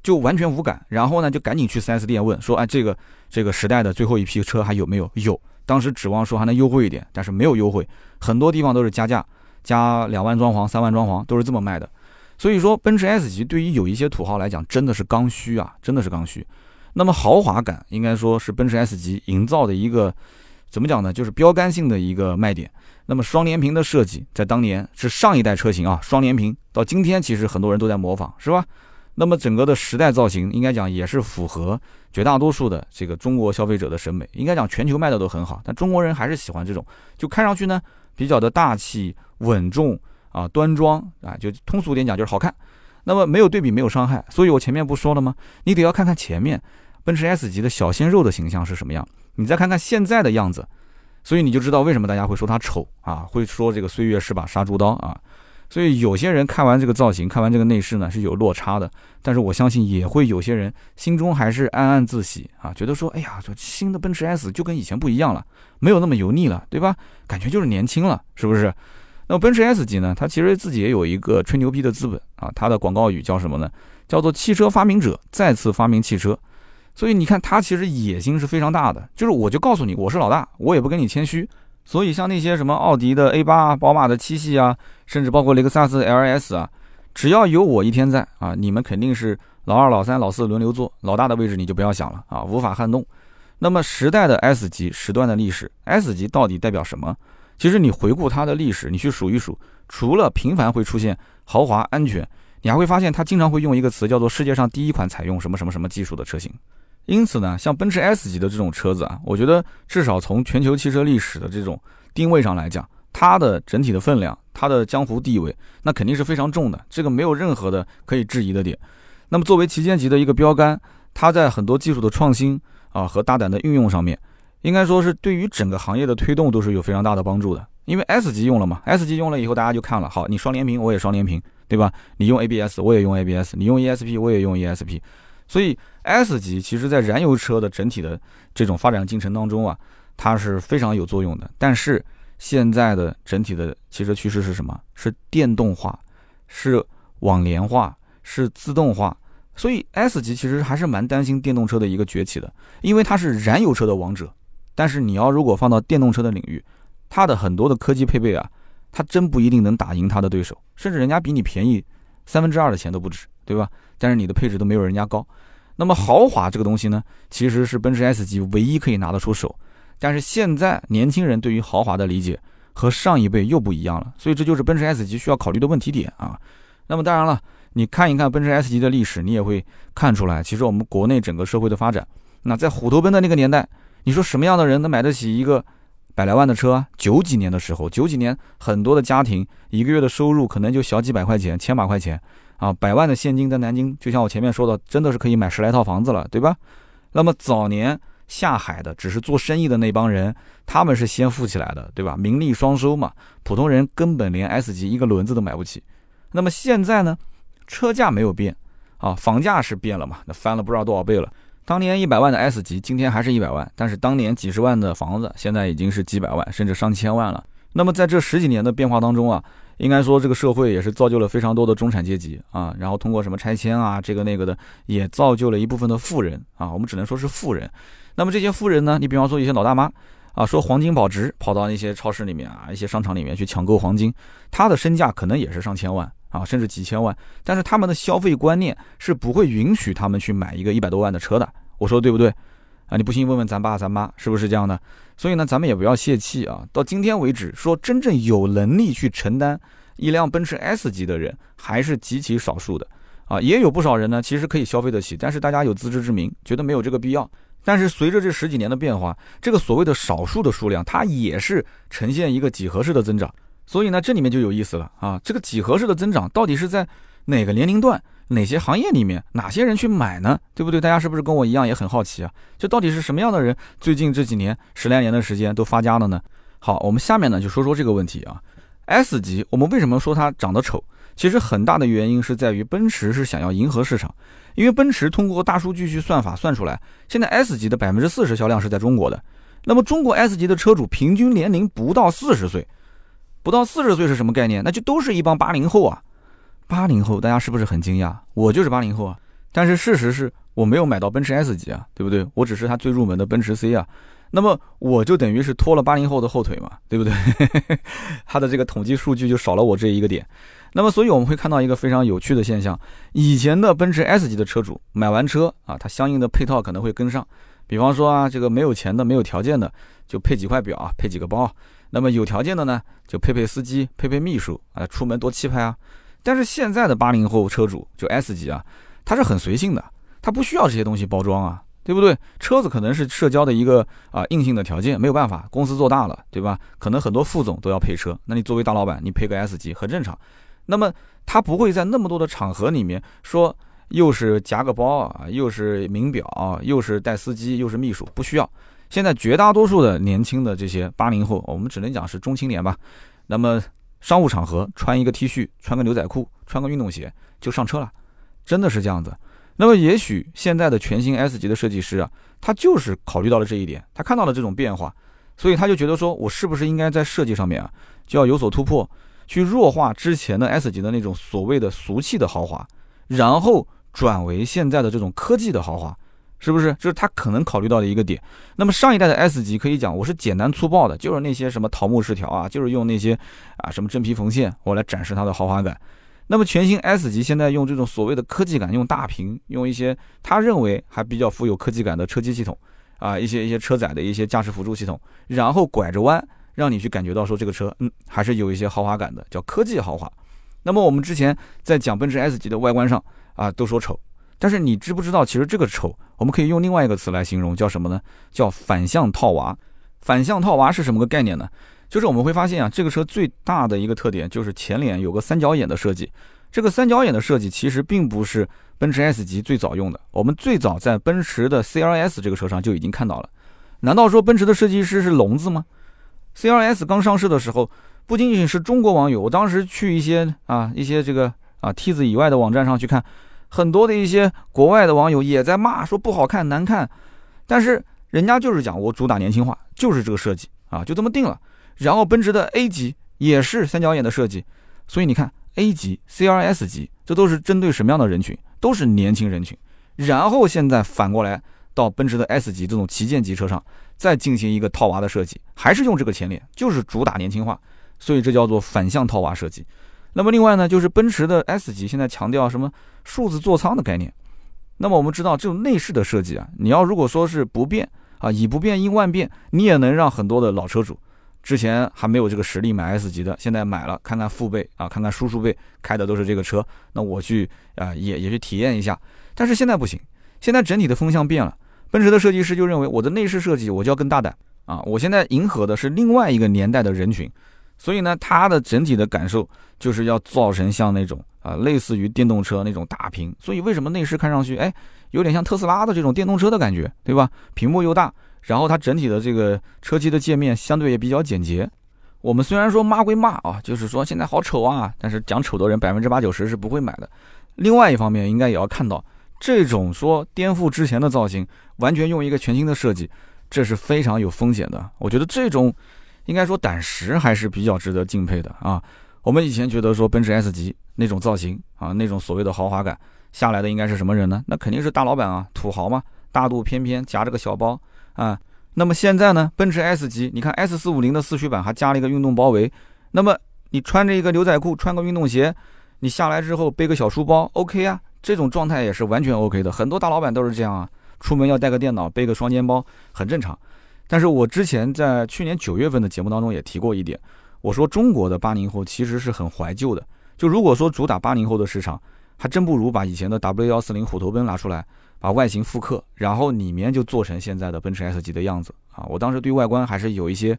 就完全无感，然后呢就赶紧去 4S 店问说，哎，这个这个时代的最后一批车还有没有？有，当时指望说还能优惠一点，但是没有优惠，很多地方都是加价，加两万装潢、三万装潢都是这么卖的。所以说，奔驰 S 级对于有一些土豪来讲真的是刚需啊，真的是刚需。那么豪华感应该说是奔驰 S 级营造的一个。怎么讲呢？就是标杆性的一个卖点。那么双联屏的设计，在当年是上一代车型啊，双联屏到今天其实很多人都在模仿，是吧？那么整个的时代造型，应该讲也是符合绝大多数的这个中国消费者的审美。应该讲全球卖的都很好，但中国人还是喜欢这种，就看上去呢比较的大气、稳重啊、端庄啊，就通俗点讲就是好看。那么没有对比没有伤害，所以我前面不说了吗？你得要看看前面奔驰 S 级的小鲜肉的形象是什么样。你再看看现在的样子，所以你就知道为什么大家会说它丑啊，会说这个岁月是把杀猪刀啊。所以有些人看完这个造型，看完这个内饰呢是有落差的，但是我相信也会有些人心中还是暗暗自喜啊，觉得说，哎呀，这新的奔驰 S 就跟以前不一样了，没有那么油腻了，对吧？感觉就是年轻了，是不是？那么奔驰 S 级呢，它其实自己也有一个吹牛逼的资本啊，它的广告语叫什么呢？叫做汽车发明者再次发明汽车。所以你看，它其实野心是非常大的，就是我就告诉你，我是老大，我也不跟你谦虚。所以像那些什么奥迪的 A 八啊、宝马的七系啊，甚至包括雷克萨斯 LS 啊，只要有我一天在啊，你们肯定是老二、老三、老四轮流坐，老大的位置你就不要想了啊，无法撼动。那么时代的 S 级时段的历史，S 级到底代表什么？其实你回顾它的历史，你去数一数，除了频繁会出现豪华、安全，你还会发现它经常会用一个词叫做世界上第一款采用什么什么什么技术的车型。因此呢，像奔驰 S 级的这种车子啊，我觉得至少从全球汽车历史的这种定位上来讲，它的整体的分量，它的江湖地位，那肯定是非常重的，这个没有任何的可以质疑的点。那么作为旗舰级的一个标杆，它在很多技术的创新啊和大胆的运用上面，应该说是对于整个行业的推动都是有非常大的帮助的。因为 S 级用了嘛，S 级用了以后，大家就看了，好，你双联屏我也双联屏，对吧？你用 ABS 我也用 ABS，你用 ESP 我也用 ESP。所以 S 级其实，在燃油车的整体的这种发展进程当中啊，它是非常有作用的。但是现在的整体的汽车趋势是什么？是电动化，是网联化，是自动化。所以 S 级其实还是蛮担心电动车的一个崛起的，因为它是燃油车的王者。但是你要如果放到电动车的领域，它的很多的科技配备啊，它真不一定能打赢它的对手，甚至人家比你便宜三分之二的钱都不止，对吧？但是你的配置都没有人家高，那么豪华这个东西呢，其实是奔驰 S 级唯一可以拿得出手。但是现在年轻人对于豪华的理解和上一辈又不一样了，所以这就是奔驰 S 级需要考虑的问题点啊。那么当然了，你看一看奔驰 S 级的历史，你也会看出来，其实我们国内整个社会的发展，那在虎头奔的那个年代，你说什么样的人能买得起一个百来万的车？九几年的时候，九几年很多的家庭一个月的收入可能就小几百块钱、千把块钱。啊，百万的现金在南京，就像我前面说的，真的是可以买十来套房子了，对吧？那么早年下海的只是做生意的那帮人，他们是先富起来的，对吧？名利双收嘛，普通人根本连 S 级一个轮子都买不起。那么现在呢，车价没有变，啊，房价是变了嘛？那翻了不知道多少倍了。当年一百万的 S 级，今天还是一百万，但是当年几十万的房子，现在已经是几百万，甚至上千万了。那么在这十几年的变化当中啊。应该说，这个社会也是造就了非常多的中产阶级啊，然后通过什么拆迁啊，这个那个的，也造就了一部分的富人啊。我们只能说是富人。那么这些富人呢，你比方说一些老大妈啊，说黄金保值，跑到那些超市里面啊，一些商场里面去抢购黄金，他的身价可能也是上千万啊，甚至几千万。但是他们的消费观念是不会允许他们去买一个一百多万的车的。我说对不对？啊，你不信问问咱爸咱妈是不是这样的？所以呢，咱们也不要泄气啊。到今天为止，说真正有能力去承担一辆奔驰 S 级的人，还是极其少数的啊。也有不少人呢，其实可以消费得起，但是大家有自知之明，觉得没有这个必要。但是随着这十几年的变化，这个所谓的少数的数量，它也是呈现一个几何式的增长。所以呢，这里面就有意思了啊！这个几何式的增长到底是在哪个年龄段、哪些行业里面、哪些人去买呢？对不对？大家是不是跟我一样也很好奇啊？这到底是什么样的人最近这几年十来年的时间都发家了呢？好，我们下面呢就说说这个问题啊。S 级，我们为什么说它长得丑？其实很大的原因是在于奔驰是想要迎合市场，因为奔驰通过大数据去算法算出来，现在 S 级的百分之四十销量是在中国的。那么中国 S 级的车主平均年龄不到四十岁。不到四十岁是什么概念？那就都是一帮八零后啊！八零后，大家是不是很惊讶？我就是八零后啊！但是事实是我没有买到奔驰 S 级啊，对不对？我只是它最入门的奔驰 C 啊。那么我就等于是拖了八零后的后腿嘛，对不对？[LAUGHS] 它的这个统计数据就少了我这一个点。那么，所以我们会看到一个非常有趣的现象：以前的奔驰 S 级的车主买完车啊，它相应的配套可能会跟上。比方说啊，这个没有钱的、没有条件的，就配几块表啊，配几个包。那么有条件的呢，就配配司机，配配秘书啊，出门多气派啊。但是现在的八零后车主就 S 级啊，他是很随性的，他不需要这些东西包装啊，对不对？车子可能是社交的一个啊硬性的条件，没有办法，公司做大了，对吧？可能很多副总都要配车，那你作为大老板，你配个 S 级很正常。那么他不会在那么多的场合里面说，又是夹个包啊，又是名表，又是带司机，又是秘书，不需要。现在绝大多数的年轻的这些八零后，我们只能讲是中青年吧。那么商务场合穿一个 T 恤，穿个牛仔裤，穿个运动鞋就上车了，真的是这样子。那么也许现在的全新 S 级的设计师啊，他就是考虑到了这一点，他看到了这种变化，所以他就觉得说，我是不是应该在设计上面啊，就要有所突破，去弱化之前的 S 级的那种所谓的俗气的豪华，然后转为现在的这种科技的豪华。是不是？就是他可能考虑到的一个点。那么上一代的 S 级可以讲，我是简单粗暴的，就是那些什么桃木饰条啊，就是用那些啊什么真皮缝线，我来展示它的豪华感。那么全新 S 级现在用这种所谓的科技感，用大屏，用一些他认为还比较富有科技感的车机系统啊，一些一些车载的一些驾驶辅助系统，然后拐着弯让你去感觉到说这个车嗯还是有一些豪华感的，叫科技豪华。那么我们之前在讲奔驰 S 级的外观上啊，都说丑。但是你知不知道，其实这个丑，我们可以用另外一个词来形容，叫什么呢？叫反向套娃。反向套娃是什么个概念呢？就是我们会发现啊，这个车最大的一个特点就是前脸有个三角眼的设计。这个三角眼的设计其实并不是奔驰 S 级最早用的，我们最早在奔驰的 CLS 这个车上就已经看到了。难道说奔驰的设计师是聋子吗？CLS 刚上市的时候，不仅仅是中国网友，我当时去一些啊一些这个啊梯子以外的网站上去看。很多的一些国外的网友也在骂，说不好看、难看，但是人家就是讲我主打年轻化，就是这个设计啊，就这么定了。然后奔驰的 A 级也是三角眼的设计，所以你看 A 级、CLS 级，这都是针对什么样的人群？都是年轻人群。然后现在反过来到奔驰的 S 级这种旗舰级车上，再进行一个套娃的设计，还是用这个前脸，就是主打年轻化，所以这叫做反向套娃设计。那么另外呢，就是奔驰的 S 级现在强调什么数字座舱的概念。那么我们知道这种内饰的设计啊，你要如果说是不变啊，以不变应万变，你也能让很多的老车主，之前还没有这个实力买 S 级的，现在买了，看看父辈啊，看看叔叔辈开的都是这个车，那我去啊也也去体验一下。但是现在不行，现在整体的风向变了，奔驰的设计师就认为我的内饰设计我就要更大胆啊，我现在迎合的是另外一个年代的人群。所以呢，它的整体的感受就是要造成像那种啊，类似于电动车那种大屏。所以为什么内饰看上去哎，有点像特斯拉的这种电动车的感觉，对吧？屏幕又大，然后它整体的这个车机的界面相对也比较简洁。我们虽然说骂归骂啊，就是说现在好丑啊，但是讲丑的人百分之八九十是不会买的。另外一方面，应该也要看到这种说颠覆之前的造型，完全用一个全新的设计，这是非常有风险的。我觉得这种。应该说胆识还是比较值得敬佩的啊！我们以前觉得说奔驰 S 级那种造型啊，那种所谓的豪华感下来的应该是什么人呢？那肯定是大老板啊，土豪嘛，大肚翩翩，夹着个小包啊。那么现在呢，奔驰 S 级，你看 S 四五零的四驱版还加了一个运动包围，那么你穿着一个牛仔裤，穿个运动鞋，你下来之后背个小书包，OK 啊，这种状态也是完全 OK 的。很多大老板都是这样啊，出门要带个电脑，背个双肩包，很正常。但是我之前在去年九月份的节目当中也提过一点，我说中国的八零后其实是很怀旧的。就如果说主打八零后的市场，还真不如把以前的 W 幺四零虎头奔拿出来把外形复刻，然后里面就做成现在的奔驰 S 级的样子啊。我当时对外观还是有一些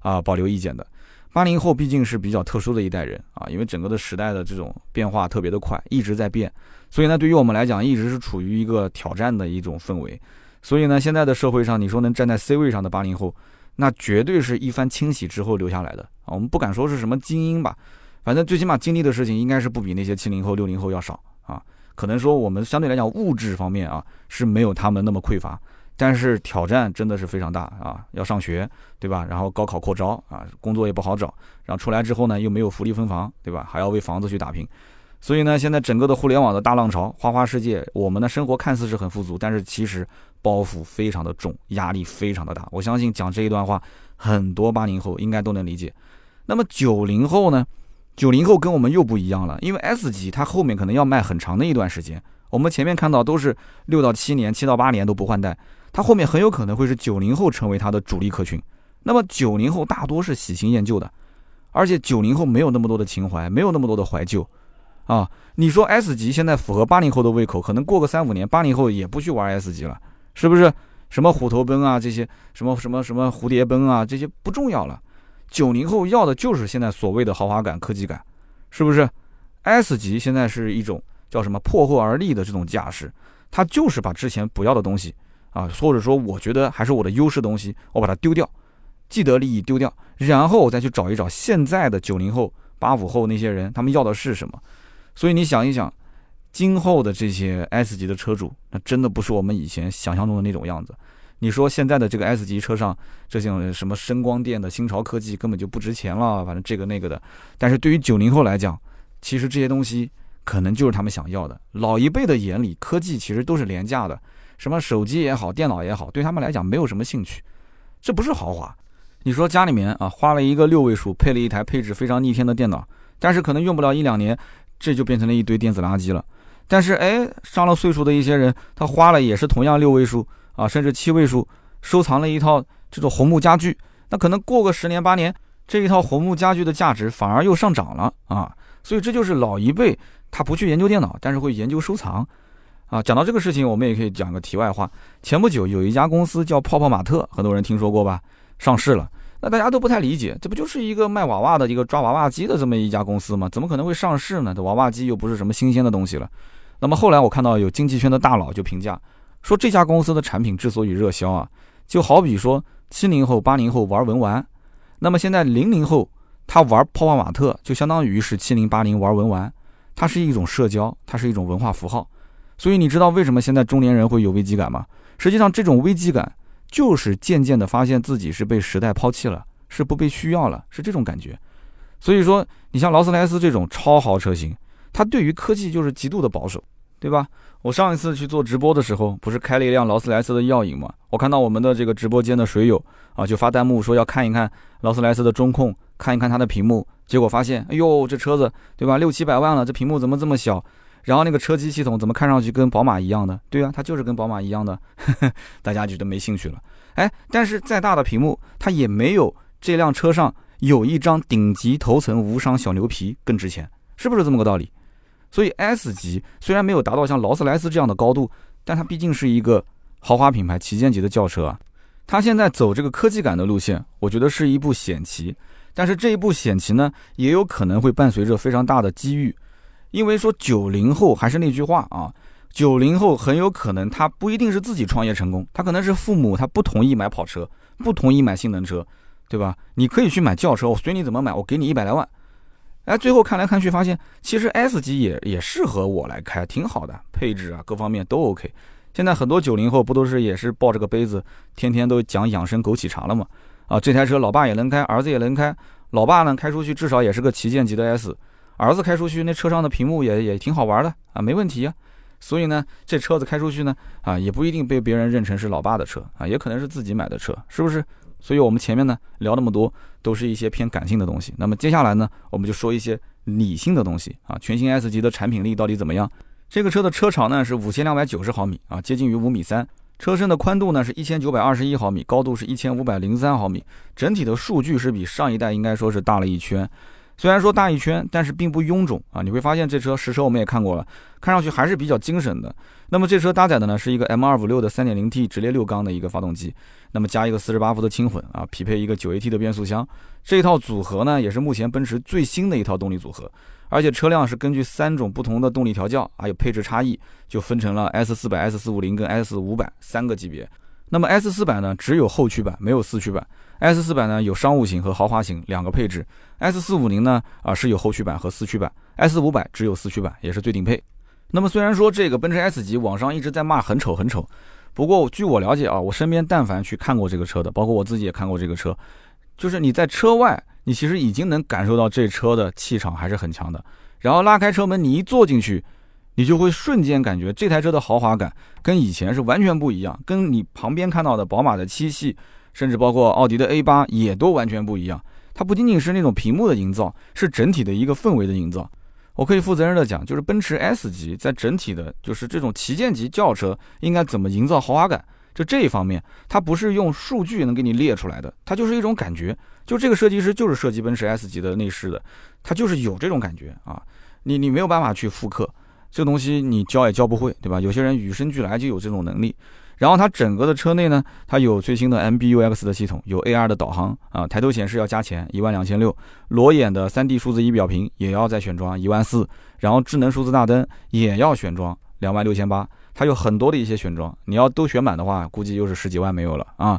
啊保留意见的。八零后毕竟是比较特殊的一代人啊，因为整个的时代的这种变化特别的快，一直在变，所以呢，对于我们来讲，一直是处于一个挑战的一种氛围。所以呢，现在的社会上，你说能站在 C 位上的八零后，那绝对是一番清洗之后留下来的啊。我们不敢说是什么精英吧，反正最起码经历的事情应该是不比那些七零后、六零后要少啊。可能说我们相对来讲物质方面啊是没有他们那么匮乏。但是挑战真的是非常大啊！要上学，对吧？然后高考扩招啊，工作也不好找。然后出来之后呢，又没有福利分房，对吧？还要为房子去打拼。所以呢，现在整个的互联网的大浪潮，花花世界，我们的生活看似是很富足，但是其实包袱非常的重，压力非常的大。我相信讲这一段话，很多八零后应该都能理解。那么九零后呢？九零后跟我们又不一样了，因为 S 级它后面可能要卖很长的一段时间。我们前面看到都是六到七年、七到八年都不换代。它后面很有可能会是九零后成为它的主力客群，那么九零后大多是喜新厌旧的，而且九零后没有那么多的情怀，没有那么多的怀旧，啊，你说 S 级现在符合八零后的胃口，可能过个三五年，八零后也不去玩 S 级了，是不是？什么虎头奔啊，这些什么什么什么蝴蝶奔啊，这些不重要了，九零后要的就是现在所谓的豪华感、科技感，是不是？S 级现在是一种叫什么破后而立的这种架势，它就是把之前不要的东西。啊，或者说，我觉得还是我的优势东西，我把它丢掉，既得利益丢掉，然后我再去找一找现在的九零后、八五后那些人，他们要的是什么？所以你想一想，今后的这些 S 级的车主，那真的不是我们以前想象中的那种样子。你说现在的这个 S 级车上，这些什么声光电的新潮科技根本就不值钱了，反正这个那个的。但是对于九零后来讲，其实这些东西可能就是他们想要的。老一辈的眼里，科技其实都是廉价的。什么手机也好，电脑也好，对他们来讲没有什么兴趣，这不是豪华。你说家里面啊，花了一个六位数，配了一台配置非常逆天的电脑，但是可能用不了一两年，这就变成了一堆电子垃圾了。但是哎，上了岁数的一些人，他花了也是同样六位数啊，甚至七位数，收藏了一套这种红木家具，那可能过个十年八年，这一套红木家具的价值反而又上涨了啊。所以这就是老一辈他不去研究电脑，但是会研究收藏。啊，讲到这个事情，我们也可以讲个题外话。前不久有一家公司叫泡泡玛特，很多人听说过吧？上市了，那大家都不太理解，这不就是一个卖娃娃的一个抓娃娃机的这么一家公司吗？怎么可能会上市呢？这娃娃机又不是什么新鲜的东西了。那么后来我看到有经济圈的大佬就评价说，这家公司的产品之所以热销啊，就好比说七零后、八零后玩文玩，那么现在零零后他玩泡泡玛特，就相当于是七零八零玩文玩，它是一种社交，它是一种文化符号。所以你知道为什么现在中年人会有危机感吗？实际上，这种危机感就是渐渐的发现自己是被时代抛弃了，是不被需要了，是这种感觉。所以说，你像劳斯莱斯这种超豪车型，它对于科技就是极度的保守，对吧？我上一次去做直播的时候，不是开了一辆劳斯莱斯的耀影吗？我看到我们的这个直播间的水友啊，就发弹幕说要看一看劳斯莱斯的中控，看一看它的屏幕，结果发现，哎呦，这车子对吧，六七百万了，这屏幕怎么这么小？然后那个车机系统怎么看上去跟宝马一样的？对啊，它就是跟宝马一样的，[LAUGHS] 大家觉得没兴趣了。哎，但是再大的屏幕，它也没有这辆车上有一张顶级头层无伤小牛皮更值钱，是不是这么个道理？所以 S 级虽然没有达到像劳斯莱斯这样的高度，但它毕竟是一个豪华品牌旗舰级的轿车啊。它现在走这个科技感的路线，我觉得是一步险棋。但是这一步险棋呢，也有可能会伴随着非常大的机遇。因为说九零后还是那句话啊，九零后很有可能他不一定是自己创业成功，他可能是父母他不同意买跑车，不同意买性能车，对吧？你可以去买轿车，我随你怎么买，我给你一百来万。哎，最后看来看去发现，其实 S 级也也适合我来开，挺好的，配置啊各方面都 OK。现在很多九零后不都是也是抱着个杯子，天天都讲养生枸杞茶了吗？啊，这台车老爸也能开，儿子也能开，老爸呢开出去至少也是个旗舰级的 S。儿子开出去，那车上的屏幕也也挺好玩的啊，没问题啊。所以呢，这车子开出去呢，啊，也不一定被别人认成是老爸的车啊，也可能是自己买的车，是不是？所以我们前面呢聊那么多，都是一些偏感性的东西。那么接下来呢，我们就说一些理性的东西啊。全新 S 级的产品力到底怎么样？这个车的车长呢是五千两百九十毫米啊，接近于五米三。车身的宽度呢是一千九百二十一毫米，高度是一千五百零三毫米。整体的数据是比上一代应该说是大了一圈。虽然说大一圈，但是并不臃肿啊。你会发现这车实车我们也看过了，看上去还是比较精神的。那么这车搭载的呢是一个 M256 的 3.0T 直列六缸的一个发动机，那么加一个48伏的轻混啊，匹配一个 9AT 的变速箱。这一套组合呢也是目前奔驰最新的一套动力组合，而且车辆是根据三种不同的动力调教，还有配置差异，就分成了 S400、S450 跟 S500 三个级别。那么 S400 呢只有后驱版，没有四驱版。S400 呢有商务型和豪华型两个配置，S450 呢啊是有后驱版和四驱版，S500 只有四驱版，也是最顶配。那么虽然说这个奔驰 S 级网上一直在骂很丑很丑，不过据我了解啊，我身边但凡去看过这个车的，包括我自己也看过这个车，就是你在车外，你其实已经能感受到这车的气场还是很强的。然后拉开车门，你一坐进去，你就会瞬间感觉这台车的豪华感跟以前是完全不一样，跟你旁边看到的宝马的七系。甚至包括奥迪的 A 八也都完全不一样。它不仅仅是那种屏幕的营造，是整体的一个氛围的营造。我可以负责任的讲，就是奔驰 S 级在整体的，就是这种旗舰级轿车应该怎么营造豪华感，就这一方面，它不是用数据能给你列出来的，它就是一种感觉。就这个设计师就是设计奔驰 S 级的内饰的，他就是有这种感觉啊。你你没有办法去复刻这东西，你教也教不会，对吧？有些人与生俱来就有这种能力。然后它整个的车内呢，它有最新的 MBUX 的系统，有 AR 的导航啊，抬头显示要加钱，一万两千六，裸眼的 3D 数字仪表屏也要再选装一万四，然后智能数字大灯也要选装两万六千八，它有很多的一些选装，你要都选满的话，估计又是十几万没有了啊。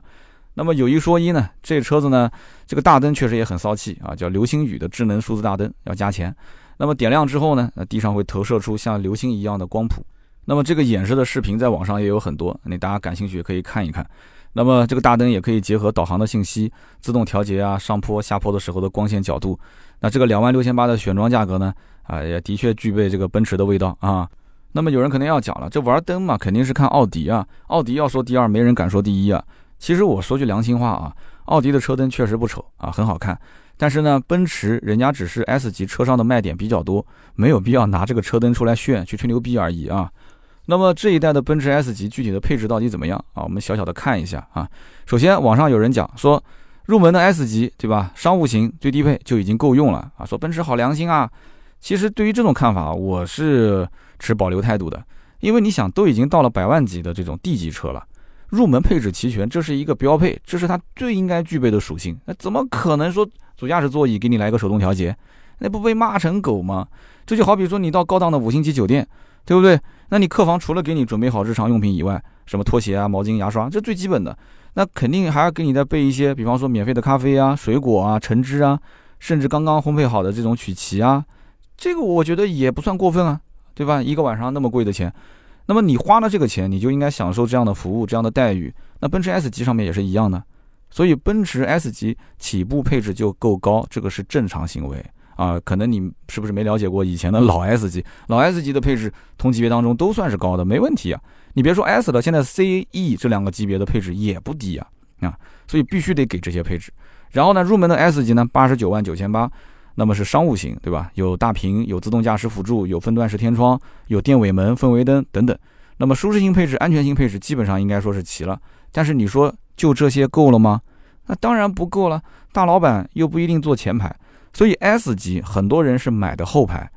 那么有一说一呢，这车子呢，这个大灯确实也很骚气啊，叫流星雨的智能数字大灯要加钱，那么点亮之后呢，那地上会投射出像流星一样的光谱。那么这个演示的视频在网上也有很多，你大家感兴趣可以看一看。那么这个大灯也可以结合导航的信息，自动调节啊上坡下坡的时候的光线角度。那这个两万六千八的选装价格呢，啊也的确具备这个奔驰的味道啊。那么有人可能要讲了，这玩灯嘛，肯定是看奥迪啊。奥迪要说第二，没人敢说第一啊。其实我说句良心话啊，奥迪的车灯确实不丑啊，很好看。但是呢，奔驰人家只是 S 级车上的卖点比较多，没有必要拿这个车灯出来炫去吹牛逼而已啊。那么这一代的奔驰 S 级具体的配置到底怎么样啊？我们小小的看一下啊。首先，网上有人讲说，入门的 S 级对吧？商务型最低配就已经够用了啊。说奔驰好良心啊。其实对于这种看法，我是持保留态度的。因为你想，都已经到了百万级的这种 D 级车了，入门配置齐全，这是一个标配，这是它最应该具备的属性。那怎么可能说主驾驶座椅给你来个手动调节？那不被骂成狗吗？这就好比说你到高档的五星级酒店。对不对？那你客房除了给你准备好日常用品以外，什么拖鞋啊、毛巾、牙刷，这最基本的。那肯定还要给你再备一些，比方说免费的咖啡啊、水果啊、橙汁啊，甚至刚刚烘焙好的这种曲奇啊。这个我觉得也不算过分啊，对吧？一个晚上那么贵的钱，那么你花了这个钱，你就应该享受这样的服务、这样的待遇。那奔驰 S 级上面也是一样的，所以奔驰 S 级起步配置就够高，这个是正常行为。啊，可能你是不是没了解过以前的老 S 级？老 S 级的配置同级别当中都算是高的，没问题啊。你别说 S 了，现在 C、E 这两个级别的配置也不低啊啊，所以必须得给这些配置。然后呢，入门的 S 级呢，八十九万九千八，那么是商务型，对吧？有大屏，有自动驾驶辅助，有分段式天窗，有电尾门、氛围灯等等。那么舒适性配置、安全性配置基本上应该说是齐了。但是你说就这些够了吗？那当然不够了。大老板又不一定坐前排。所以 S 级很多人是买的后排，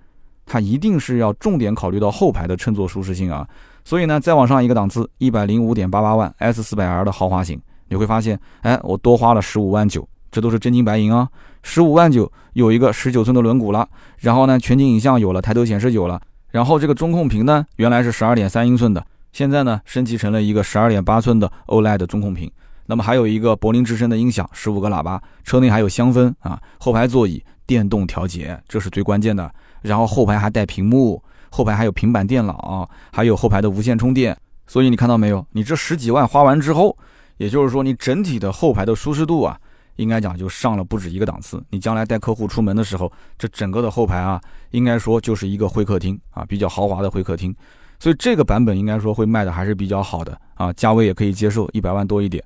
它一定是要重点考虑到后排的乘坐舒适性啊。所以呢，再往上一个档次，一百零五点八八万 S 四百 L 的豪华型，你会发现，哎，我多花了十五万九，这都是真金白银啊。十五万九有一个十九寸的轮毂了，然后呢，全景影像有了，抬头显示有了，然后这个中控屏呢，原来是十二点三英寸的，现在呢，升级成了一个十二点八寸的 OLED 中控屏。那么还有一个柏林之声的音响，十五个喇叭，车内还有香氛啊，后排座椅电动调节，这是最关键的。然后后排还带屏幕，后排还有平板电脑，还有后排的无线充电。所以你看到没有？你这十几万花完之后，也就是说你整体的后排的舒适度啊，应该讲就上了不止一个档次。你将来带客户出门的时候，这整个的后排啊，应该说就是一个会客厅啊，比较豪华的会客厅。所以这个版本应该说会卖的还是比较好的啊，价位也可以接受，一百万多一点。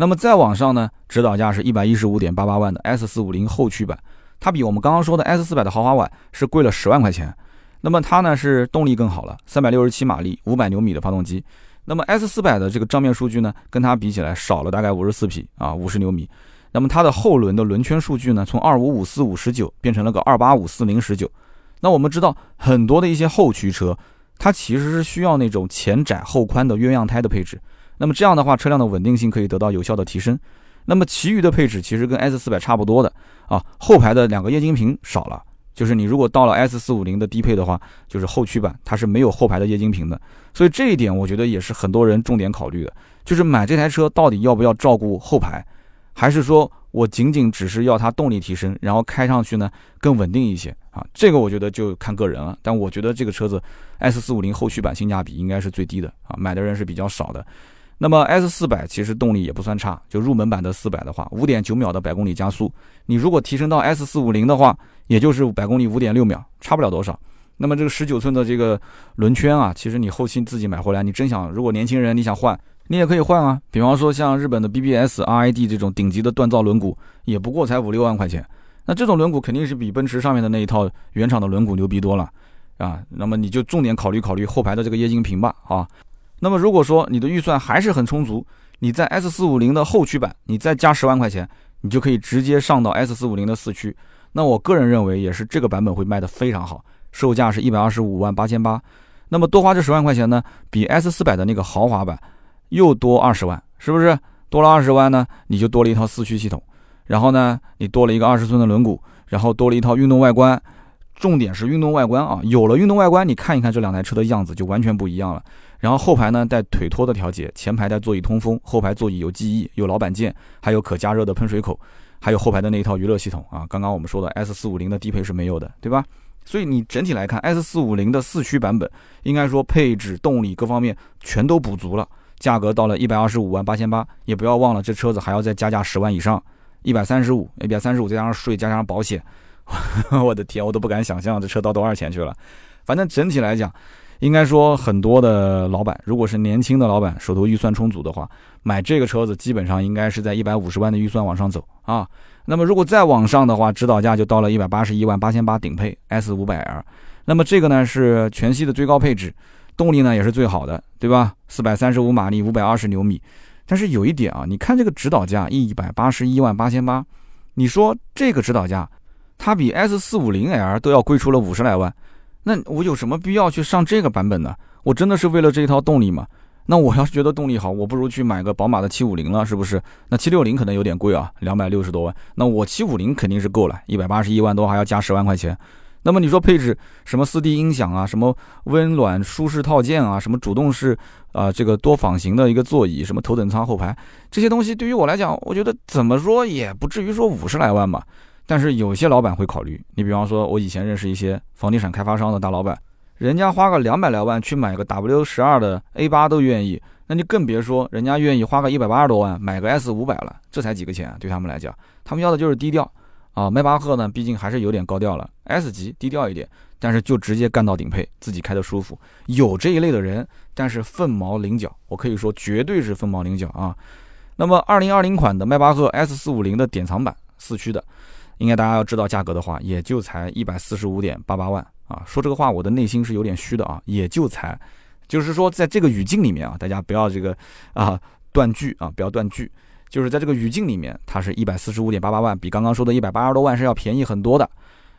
那么再往上呢，指导价是一百一十五点八八万的 S 四五零后驱版，它比我们刚刚说的 S 四百的豪华版是贵了十万块钱。那么它呢是动力更好了，三百六十七马力，五百牛米的发动机。那么 S 四百的这个账面数据呢，跟它比起来少了大概五十四匹啊，五十牛米。那么它的后轮的轮圈数据呢，从二五五四五十九变成了个二八五四零十九。那我们知道很多的一些后驱车，它其实是需要那种前窄后宽的鸳鸯胎的配置。那么这样的话，车辆的稳定性可以得到有效的提升。那么其余的配置其实跟 S 四百差不多的啊，后排的两个液晶屏少了，就是你如果到了 S 四五零的低配的话，就是后驱版它是没有后排的液晶屏的。所以这一点我觉得也是很多人重点考虑的，就是买这台车到底要不要照顾后排。还是说我仅仅只是要它动力提升，然后开上去呢更稳定一些啊？这个我觉得就看个人了。但我觉得这个车子 S 四五零后驱版性价比应该是最低的啊，买的人是比较少的。那么 S 四百其实动力也不算差，就入门版的四百的话，五点九秒的百公里加速，你如果提升到 S 四五零的话，也就是百公里五点六秒，差不了多少。那么这个十九寸的这个轮圈啊，其实你后期自己买回来，你真想如果年轻人你想换。你也可以换啊，比方说像日本的 BBS、RID 这种顶级的锻造轮毂，也不过才五六万块钱。那这种轮毂肯定是比奔驰上面的那一套原厂的轮毂牛逼多了啊。那么你就重点考虑考虑后排的这个液晶屏吧啊。那么如果说你的预算还是很充足，你在 S 四五零的后驱版，你再加十万块钱，你就可以直接上到 S 四五零的四驱。那我个人认为也是这个版本会卖得非常好，售价是一百二十五万八千八。那么多花这十万块钱呢，比 S 四百的那个豪华版。又多二十万，是不是多了二十万呢？你就多了一套四驱系统，然后呢，你多了一个二十寸的轮毂，然后多了一套运动外观。重点是运动外观啊，有了运动外观，你看一看这两台车的样子就完全不一样了。然后后排呢带腿托的调节，前排带座椅通风，后排座椅有记忆，有老板键，还有可加热的喷水口，还有后排的那一套娱乐系统啊。刚刚我们说的 S 四五零的低配是没有的，对吧？所以你整体来看，S 四五零的四驱版本，应该说配置、动力各方面全都补足了。价格到了一百二十五万八千八，也不要忘了这车子还要再加价十万以上，一百三十五，一百三十五再加上税，加上保险，[LAUGHS] 我的天，我都不敢想象这车到多少钱去了。反正整体来讲，应该说很多的老板，如果是年轻的老板，手头预算充足的话，买这个车子基本上应该是在一百五十万的预算往上走啊。那么如果再往上的话，指导价就到了一百八十一万八千八顶配 S 五百 L，那么这个呢是全系的最高配置。动力呢也是最好的，对吧？四百三十五马力，五百二十牛米。但是有一点啊，你看这个指导价一百八十一万八千八，你说这个指导价，它比 S 四五零 L 都要贵出了五十来万。那我有什么必要去上这个版本呢？我真的是为了这一套动力吗？那我要是觉得动力好，我不如去买个宝马的七五零了，是不是？那七六零可能有点贵啊，两百六十多万。那我七五零肯定是够了，一百八十一万多还要加十万块钱。那么你说配置什么四 D 音响啊，什么温暖舒适套件啊，什么主动式啊，这个多仿型的一个座椅，什么头等舱后排这些东西，对于我来讲，我觉得怎么说也不至于说五十来万吧。但是有些老板会考虑，你比方说，我以前认识一些房地产开发商的大老板，人家花个两百来万去买个 W 十二的 A 八都愿意，那你更别说人家愿意花个一百八十多万买个 S 五百了，这才几个钱，啊对他们来讲，他们要的就是低调。啊，迈巴赫呢，毕竟还是有点高调了，S 级低调一点，但是就直接干到顶配，自己开的舒服。有这一类的人，但是凤毛麟角，我可以说绝对是凤毛麟角啊。那么二零二零款的迈巴赫 S 四五零的典藏版四驱的，应该大家要知道价格的话，也就才一百四十五点八八万啊。说这个话，我的内心是有点虚的啊，也就才，就是说在这个语境里面啊，大家不要这个啊断句啊，不要断句。就是在这个语境里面，它是一百四十五点八八万，比刚刚说的一百八十多万是要便宜很多的。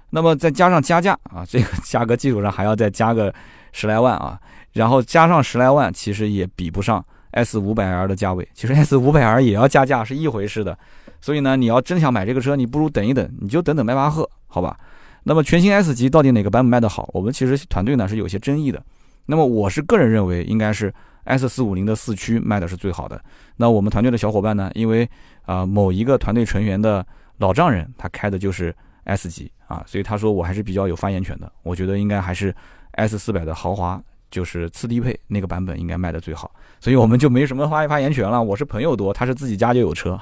那么再加上加价啊，[LAUGHS] 这个价格基础上还要再加个十来万啊，然后加上十来万，其实也比不上 S 五百 L 的价位。其实 [LAUGHS] S 五百 L 也要加价是一回事的。所以呢，你要真想买这个车，你不如等一等，你就等等迈巴赫，好吧？那么全新 S 级到底哪个版本卖得好？我们其实团队呢是有些争议的。那么我是个人认为应该是。S 四五零的四驱卖的是最好的。那我们团队的小伙伴呢？因为啊某一个团队成员的老丈人，他开的就是 S 级啊，所以他说我还是比较有发言权的。我觉得应该还是 S 四百的豪华，就是次低配那个版本应该卖的最好。所以我们就没什么发发言权了。我是朋友多，他是自己家就有车。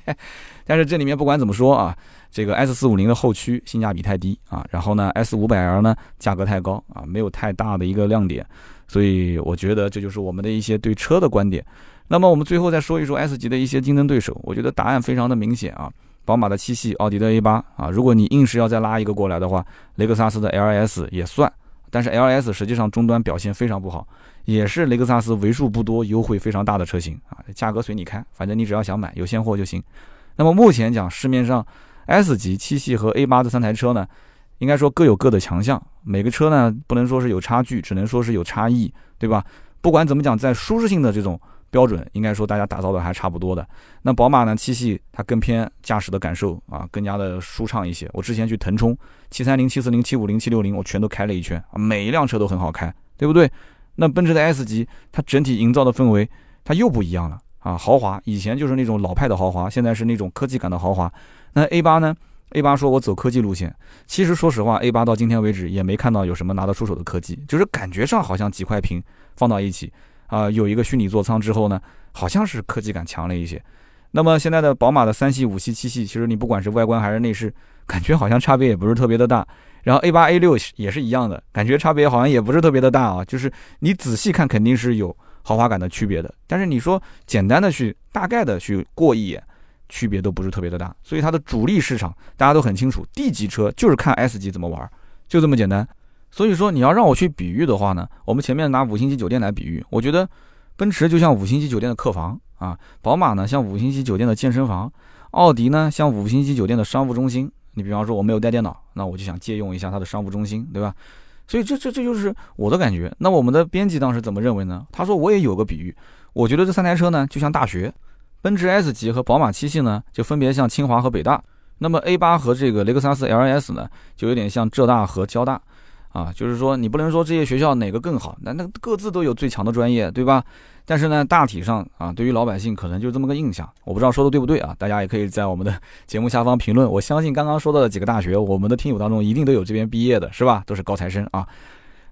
[LAUGHS] 但是这里面不管怎么说啊，这个 S 四五零的后驱性价比太低啊，然后呢 S 五百 L 呢价格太高啊，没有太大的一个亮点。所以我觉得这就是我们的一些对车的观点。那么我们最后再说一说 S 级的一些竞争对手。我觉得答案非常的明显啊，宝马的七系、奥迪的 A 八啊。如果你硬是要再拉一个过来的话，雷克萨斯的 LS 也算。但是 LS 实际上终端表现非常不好，也是雷克萨斯为数不多优惠非常大的车型啊。价格随你开，反正你只要想买，有现货就行。那么目前讲市面上 S 级七系和 A 八这三台车呢，应该说各有各的强项，每个车呢不能说是有差距，只能说是有差异，对吧？不管怎么讲，在舒适性的这种标准，应该说大家打造的还差不多的。那宝马呢，七系它更偏驾驶的感受啊，更加的舒畅一些。我之前去腾冲七三零、七四零、七五零、七六零，我全都开了一圈啊，每一辆车都很好开，对不对？那奔驰的 S 级，它整体营造的氛围，它又不一样了啊！豪华，以前就是那种老派的豪华，现在是那种科技感的豪华。那 A 八呢？A 八说我走科技路线，其实说实话，A 八到今天为止也没看到有什么拿得出手的科技，就是感觉上好像几块屏放到一起啊，有一个虚拟座舱之后呢，好像是科技感强了一些。那么现在的宝马的三系、五系、七系，其实你不管是外观还是内饰，感觉好像差别也不是特别的大。然后 A 八 A 六也是一样的，感觉差别好像也不是特别的大啊。就是你仔细看，肯定是有豪华感的区别的。但是你说简单的去大概的去过一眼，区别都不是特别的大。所以它的主力市场大家都很清楚，D 级车就是看 S 级怎么玩，就这么简单。所以说你要让我去比喻的话呢，我们前面拿五星级酒店来比喻，我觉得奔驰就像五星级酒店的客房啊，宝马呢像五星级酒店的健身房，奥迪呢像五星级酒店的商务中心。你比方说我没有带电脑，那我就想借用一下它的商务中心，对吧？所以这这这就是我的感觉。那我们的编辑当时怎么认为呢？他说我也有个比喻，我觉得这三台车呢就像大学，奔驰 S 级和宝马七系呢就分别像清华和北大，那么 A 八和这个雷克萨斯 LS 呢就有点像浙大和交大。啊，就是说你不能说这些学校哪个更好，那那各自都有最强的专业，对吧？但是呢，大体上啊，对于老百姓可能就这么个印象。我不知道说的对不对啊？大家也可以在我们的 [LAUGHS] 节目下方评论。我相信刚刚说到的几个大学，我们的听友当中一定都有这边毕业的，是吧？都是高材生啊。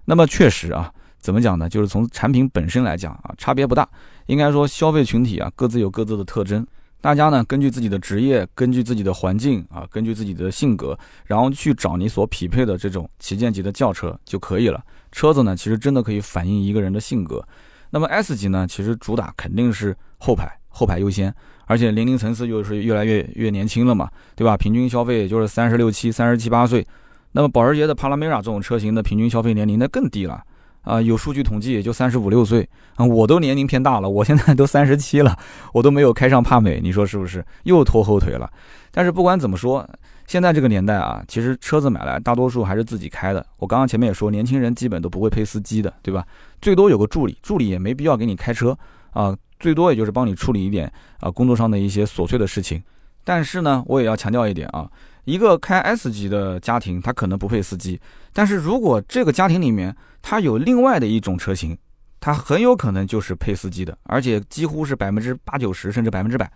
那么确实啊，怎么讲呢？就是从产品本身来讲啊，差别不大。应该说消费群体啊，各自有各自的特征。大家呢，根据自己的职业，根据自己的环境啊，根据自己的性格，然后去找你所匹配的这种旗舰级的轿车就可以了。车子呢，其实真的可以反映一个人的性格。那么 S 级呢，其实主打肯定是后排，后排优先，而且年龄层次又是越来越越年轻了嘛，对吧？平均消费也就是三十六七、三十七八岁。那么保时捷的帕拉梅拉这种车型的平均消费年龄那更低了。啊，有数据统计也就三十五六岁啊，我都年龄偏大了，我现在都三十七了，我都没有开上帕美，你说是不是又拖后腿了？但是不管怎么说，现在这个年代啊，其实车子买来大多数还是自己开的。我刚刚前面也说，年轻人基本都不会配司机的，对吧？最多有个助理，助理也没必要给你开车啊，最多也就是帮你处理一点啊工作上的一些琐碎的事情。但是呢，我也要强调一点啊，一个开 S 级的家庭，他可能不配司机，但是如果这个家庭里面，它有另外的一种车型，它很有可能就是配司机的，而且几乎是百分之八九十甚至百分之百。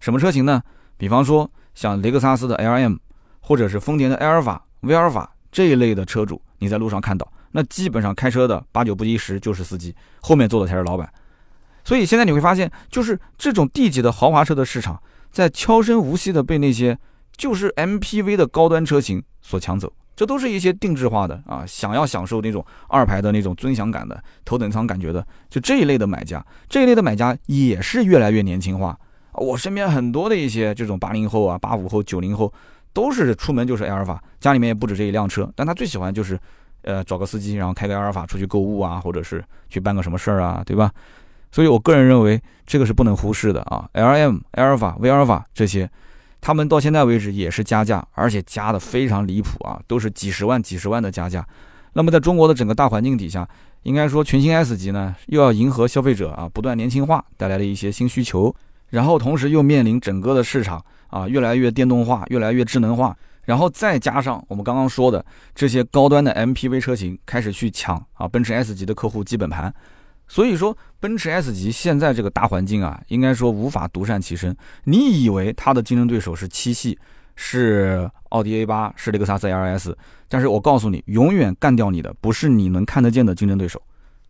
什么车型呢？比方说像雷克萨斯的 LM，或者是丰田的埃尔法、威尔法这一类的车主，你在路上看到，那基本上开车的八九不离十就是司机，后面坐的才是老板。所以现在你会发现，就是这种 D 级的豪华车的市场，在悄声无息的被那些就是 MPV 的高端车型所抢走。这都是一些定制化的啊，想要享受那种二排的那种尊享感的头等舱感觉的，就这一类的买家，这一类的买家也是越来越年轻化。我身边很多的一些这种八零后啊、八五后、九零后，都是出门就是埃尔法，家里面也不止这一辆车，但他最喜欢就是，呃，找个司机，然后开个埃尔法出去购物啊，或者是去办个什么事儿啊，对吧？所以我个人认为这个是不能忽视的啊，L M、埃尔法、威尔法这些。他们到现在为止也是加价，而且加的非常离谱啊，都是几十万、几十万的加价。那么在中国的整个大环境底下，应该说全新 S 级呢，又要迎合消费者啊不断年轻化带来的一些新需求，然后同时又面临整个的市场啊越来越电动化、越来越智能化，然后再加上我们刚刚说的这些高端的 MPV 车型开始去抢啊奔驰 S 级的客户基本盘。所以说，奔驰 S 级现在这个大环境啊，应该说无法独善其身。你以为它的竞争对手是七系，是奥迪 A 八，是雷克萨斯 LS，但是我告诉你，永远干掉你的不是你能看得见的竞争对手。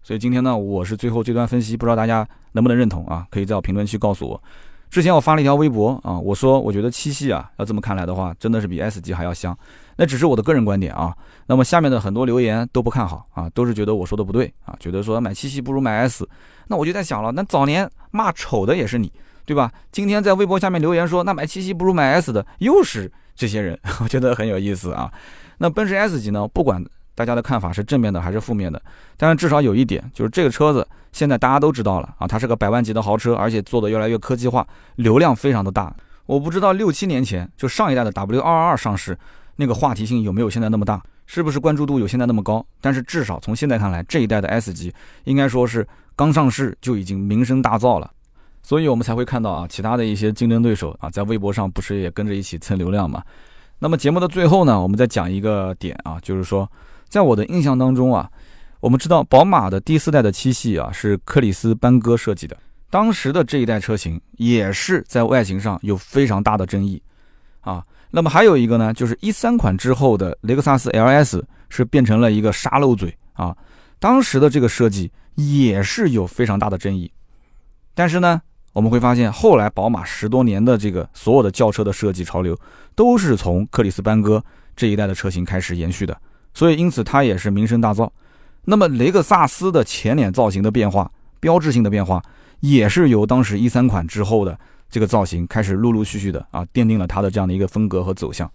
所以今天呢，我是最后这段分析，不知道大家能不能认同啊？可以在我评论区告诉我。之前我发了一条微博啊，我说我觉得七系啊，要这么看来的话，真的是比 S 级还要香。那只是我的个人观点啊。那么下面的很多留言都不看好啊，都是觉得我说的不对啊，觉得说买七系不如买 S。那我就在想了，那早年骂丑的也是你，对吧？今天在微博下面留言说那买七系不如买 S 的又是这些人，[LAUGHS] 我觉得很有意思啊。那奔驰 S 级呢，不管。大家的看法是正面的还是负面的？但是至少有一点，就是这个车子现在大家都知道了啊，它是个百万级的豪车，而且做的越来越科技化，流量非常的大。我不知道六七年前就上一代的 W 二二二上市，那个话题性有没有现在那么大，是不是关注度有现在那么高？但是至少从现在看来，这一代的 S 级应该说是刚上市就已经名声大噪了，所以我们才会看到啊，其他的一些竞争对手啊，在微博上不是也跟着一起蹭流量嘛？那么节目的最后呢，我们再讲一个点啊，就是说，在我的印象当中啊，我们知道宝马的第四代的七系啊是克里斯班戈设计的。当时的这一代车型也是在外形上有非常大的争议，啊，那么还有一个呢，就是一三款之后的雷克萨斯 LS 是变成了一个沙漏嘴啊，当时的这个设计也是有非常大的争议，但是呢，我们会发现后来宝马十多年的这个所有的轿车的设计潮流都是从克里斯班戈这一代的车型开始延续的，所以因此它也是名声大噪。那么雷克萨斯的前脸造型的变化，标志性的变化。也是由当时一三款之后的这个造型开始陆陆续续的啊，奠定了它的这样的一个风格和走向。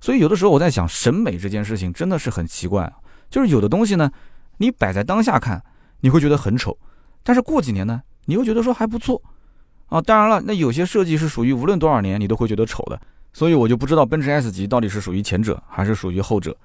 所以有的时候我在想，审美这件事情真的是很奇怪。就是有的东西呢，你摆在当下看，你会觉得很丑，但是过几年呢，你又觉得说还不错啊。当然了，那有些设计是属于无论多少年你都会觉得丑的。所以我就不知道奔驰 S 级到底是属于前者还是属于后者。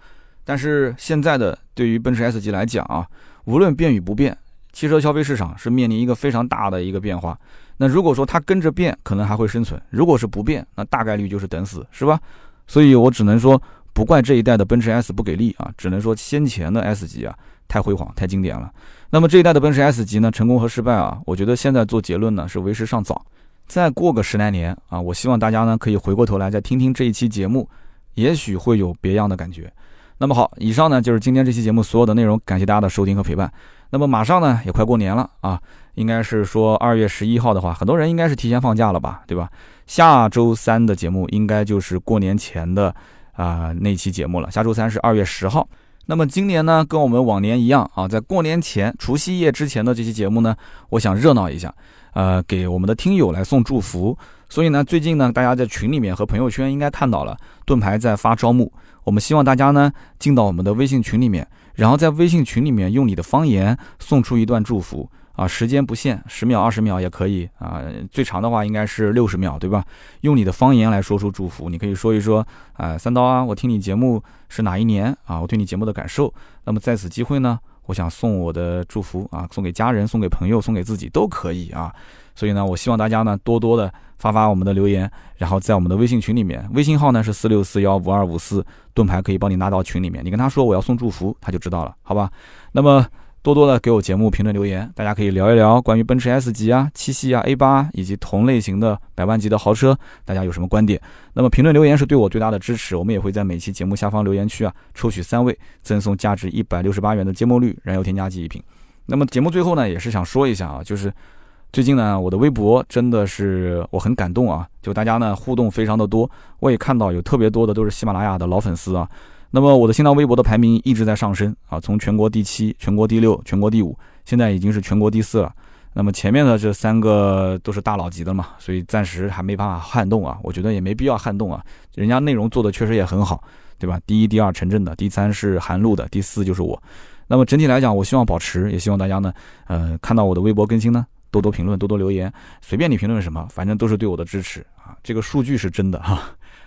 但是现在的对于奔驰 S 级来讲啊，无论变与不变。汽车消费市场是面临一个非常大的一个变化，那如果说它跟着变，可能还会生存；如果是不变，那大概率就是等死，是吧？所以我只能说，不怪这一代的奔驰 S 不给力啊，只能说先前的 S 级啊太辉煌、太经典了。那么这一代的奔驰 S 级呢，成功和失败啊，我觉得现在做结论呢是为时尚早。再过个十来年啊，我希望大家呢可以回过头来再听听这一期节目，也许会有别样的感觉。那么好，以上呢就是今天这期节目所有的内容，感谢大家的收听和陪伴。那么马上呢也快过年了啊，应该是说二月十一号的话，很多人应该是提前放假了吧，对吧？下周三的节目应该就是过年前的啊那期节目了。下周三是二月十号。那么今年呢，跟我们往年一样啊，在过年前、除夕夜之前的这期节目呢，我想热闹一下，呃，给我们的听友来送祝福。所以呢，最近呢，大家在群里面和朋友圈应该看到了，盾牌在发招募，我们希望大家呢进到我们的微信群里面。然后在微信群里面用你的方言送出一段祝福啊，时间不限，十秒、二十秒也可以啊，最长的话应该是六十秒，对吧？用你的方言来说出祝福，你可以说一说啊，三刀啊，我听你节目是哪一年啊？我对你节目的感受。那么在此机会呢，我想送我的祝福啊，送给家人，送给朋友，送给自己都可以啊。所以呢，我希望大家呢多多的发发我们的留言，然后在我们的微信群里面，微信号呢是四六四幺五二五四，盾牌可以帮你拉到群里面，你跟他说我要送祝福，他就知道了，好吧？那么多多的给我节目评论留言，大家可以聊一聊关于奔驰 S 级啊、七系啊、A 八以及同类型的百万级的豪车，大家有什么观点？那么评论留言是对我最大的支持，我们也会在每期节目下方留言区啊抽取三位，赠送价值一百六十八元的芥末绿燃油添加剂一瓶。那么节目最后呢，也是想说一下啊，就是。最近呢，我的微博真的是我很感动啊！就大家呢互动非常的多，我也看到有特别多的都是喜马拉雅的老粉丝啊。那么我的新浪微博的排名一直在上升啊，从全国第七、全国第六、全国第五，现在已经是全国第四了。那么前面的这三个都是大佬级的嘛，所以暂时还没办法撼动啊。我觉得也没必要撼动啊，人家内容做的确实也很好，对吧？第一、第二陈震的，第三是韩露的，第四就是我。那么整体来讲，我希望保持，也希望大家呢，呃，看到我的微博更新呢。多多评论，多多留言，随便你评论什么，反正都是对我的支持啊！这个数据是真的哈。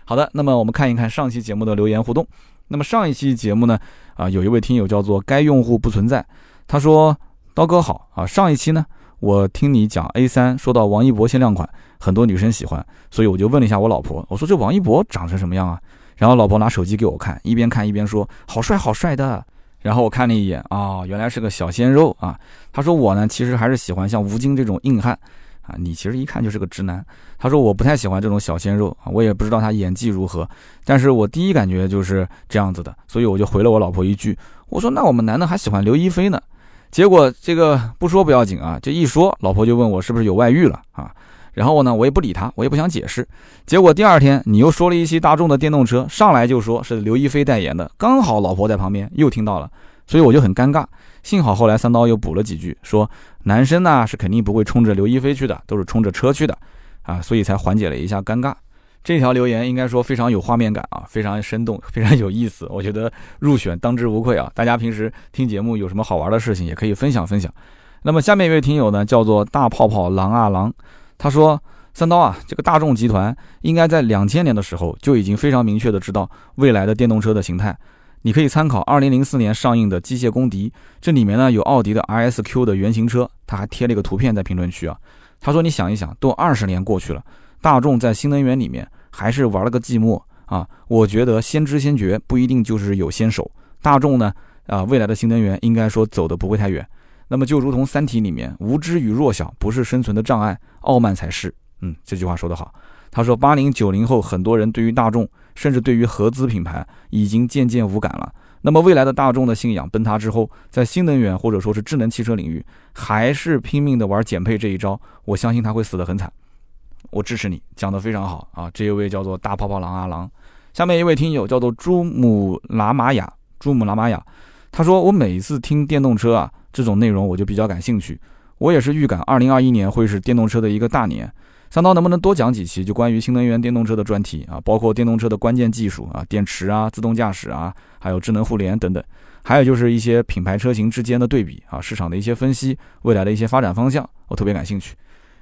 好的，那么我们看一看上期节目的留言互动。那么上一期节目呢，啊，有一位听友叫做该用户不存在，他说：“刀哥好啊，上一期呢，我听你讲 A 三，说到王一博限量款，很多女生喜欢，所以我就问了一下我老婆，我说这王一博长成什么样啊？然后老婆拿手机给我看，一边看一边说：好帅，好帅的。”然后我看了一眼啊，原来是个小鲜肉啊。他说我呢，其实还是喜欢像吴京这种硬汉啊。你其实一看就是个直男。他说我不太喜欢这种小鲜肉啊，我也不知道他演技如何，但是我第一感觉就是这样子的，所以我就回了我老婆一句，我说那我们男的还喜欢刘亦菲呢。结果这个不说不要紧啊，这一说，老婆就问我是不是有外遇了啊。然后呢，我也不理他，我也不想解释。结果第二天你又说了一期大众的电动车，上来就说是刘亦菲代言的，刚好老婆在旁边又听到了，所以我就很尴尬。幸好后来三刀又补了几句，说男生呢是肯定不会冲着刘亦菲去的，都是冲着车去的，啊，所以才缓解了一下尴尬。这条留言应该说非常有画面感啊，非常生动，非常有意思，我觉得入选当之无愧啊。大家平时听节目有什么好玩的事情，也可以分享分享。那么下面一位听友呢，叫做大泡泡狼啊狼。他说：“三刀啊，这个大众集团应该在两千年的时候就已经非常明确的知道未来的电动车的形态。你可以参考二零零四年上映的《机械公敌》，这里面呢有奥迪的 R S Q 的原型车，他还贴了一个图片在评论区啊。他说：“你想一想，都二十年过去了，大众在新能源里面还是玩了个寂寞啊。我觉得先知先觉不一定就是有先手。大众呢，啊，未来的新能源应该说走的不会太远。那么就如同《三体》里面，无知与弱小不是生存的障碍，傲慢才是。嗯，这句话说得好。他说，八零九零后很多人对于大众。”甚至对于合资品牌已经渐渐无感了。那么未来的大众的信仰崩塌之后，在新能源或者说是智能汽车领域，还是拼命的玩减配这一招，我相信他会死得很惨。我支持你，讲得非常好啊！这一位叫做大泡泡狼阿狼，下面一位听友叫做珠穆拉玛雅，珠穆拉玛雅，他说我每一次听电动车啊这种内容，我就比较感兴趣。我也是预感二零二一年会是电动车的一个大年。三刀能不能多讲几期，就关于新能源电动车的专题啊，包括电动车的关键技术啊，电池啊，自动驾驶啊，还有智能互联等等，还有就是一些品牌车型之间的对比啊，市场的一些分析，未来的一些发展方向，我特别感兴趣。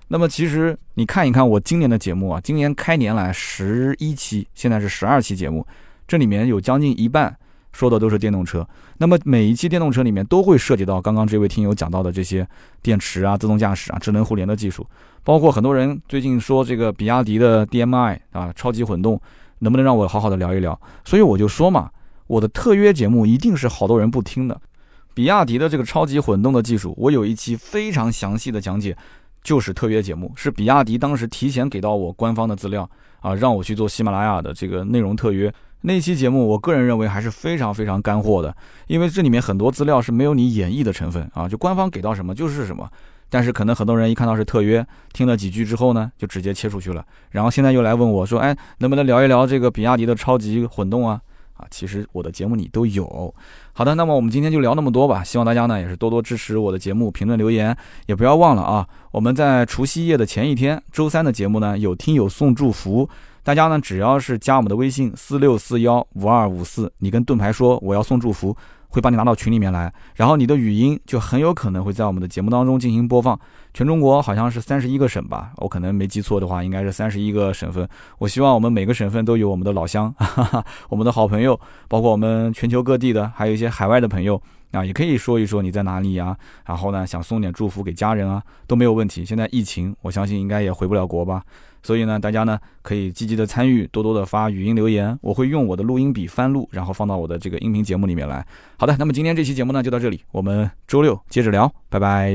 那么其实你看一看我今年的节目啊，今年开年来十一期，现在是十二期节目，这里面有将近一半。说的都是电动车，那么每一期电动车里面都会涉及到刚刚这位听友讲到的这些电池啊、自动驾驶啊、智能互联的技术，包括很多人最近说这个比亚迪的 DMI 啊、超级混动，能不能让我好好的聊一聊？所以我就说嘛，我的特约节目一定是好多人不听的。比亚迪的这个超级混动的技术，我有一期非常详细的讲解，就是特约节目，是比亚迪当时提前给到我官方的资料啊，让我去做喜马拉雅的这个内容特约。那期节目，我个人认为还是非常非常干货的，因为这里面很多资料是没有你演绎的成分啊，就官方给到什么就是什么。但是可能很多人一看到是特约，听了几句之后呢，就直接切出去了。然后现在又来问我说：“哎，能不能聊一聊这个比亚迪的超级混动啊？”啊，其实我的节目里都有。好的，那么我们今天就聊那么多吧。希望大家呢也是多多支持我的节目，评论留言，也不要忘了啊。我们在除夕夜的前一天，周三的节目呢，有听友送祝福。大家呢，只要是加我们的微信四六四幺五二五四，你跟盾牌说我要送祝福，会把你拉到群里面来，然后你的语音就很有可能会在我们的节目当中进行播放。全中国好像是三十一个省吧，我可能没记错的话，应该是三十一个省份。我希望我们每个省份都有我们的老乡，哈哈，我们的好朋友，包括我们全球各地的，还有一些海外的朋友啊，也可以说一说你在哪里呀？然后呢，想送点祝福给家人啊，都没有问题。现在疫情，我相信应该也回不了国吧。所以呢，大家呢可以积极的参与，多多的发语音留言，我会用我的录音笔翻录，然后放到我的这个音频节目里面来。好的，那么今天这期节目呢就到这里，我们周六接着聊，拜拜。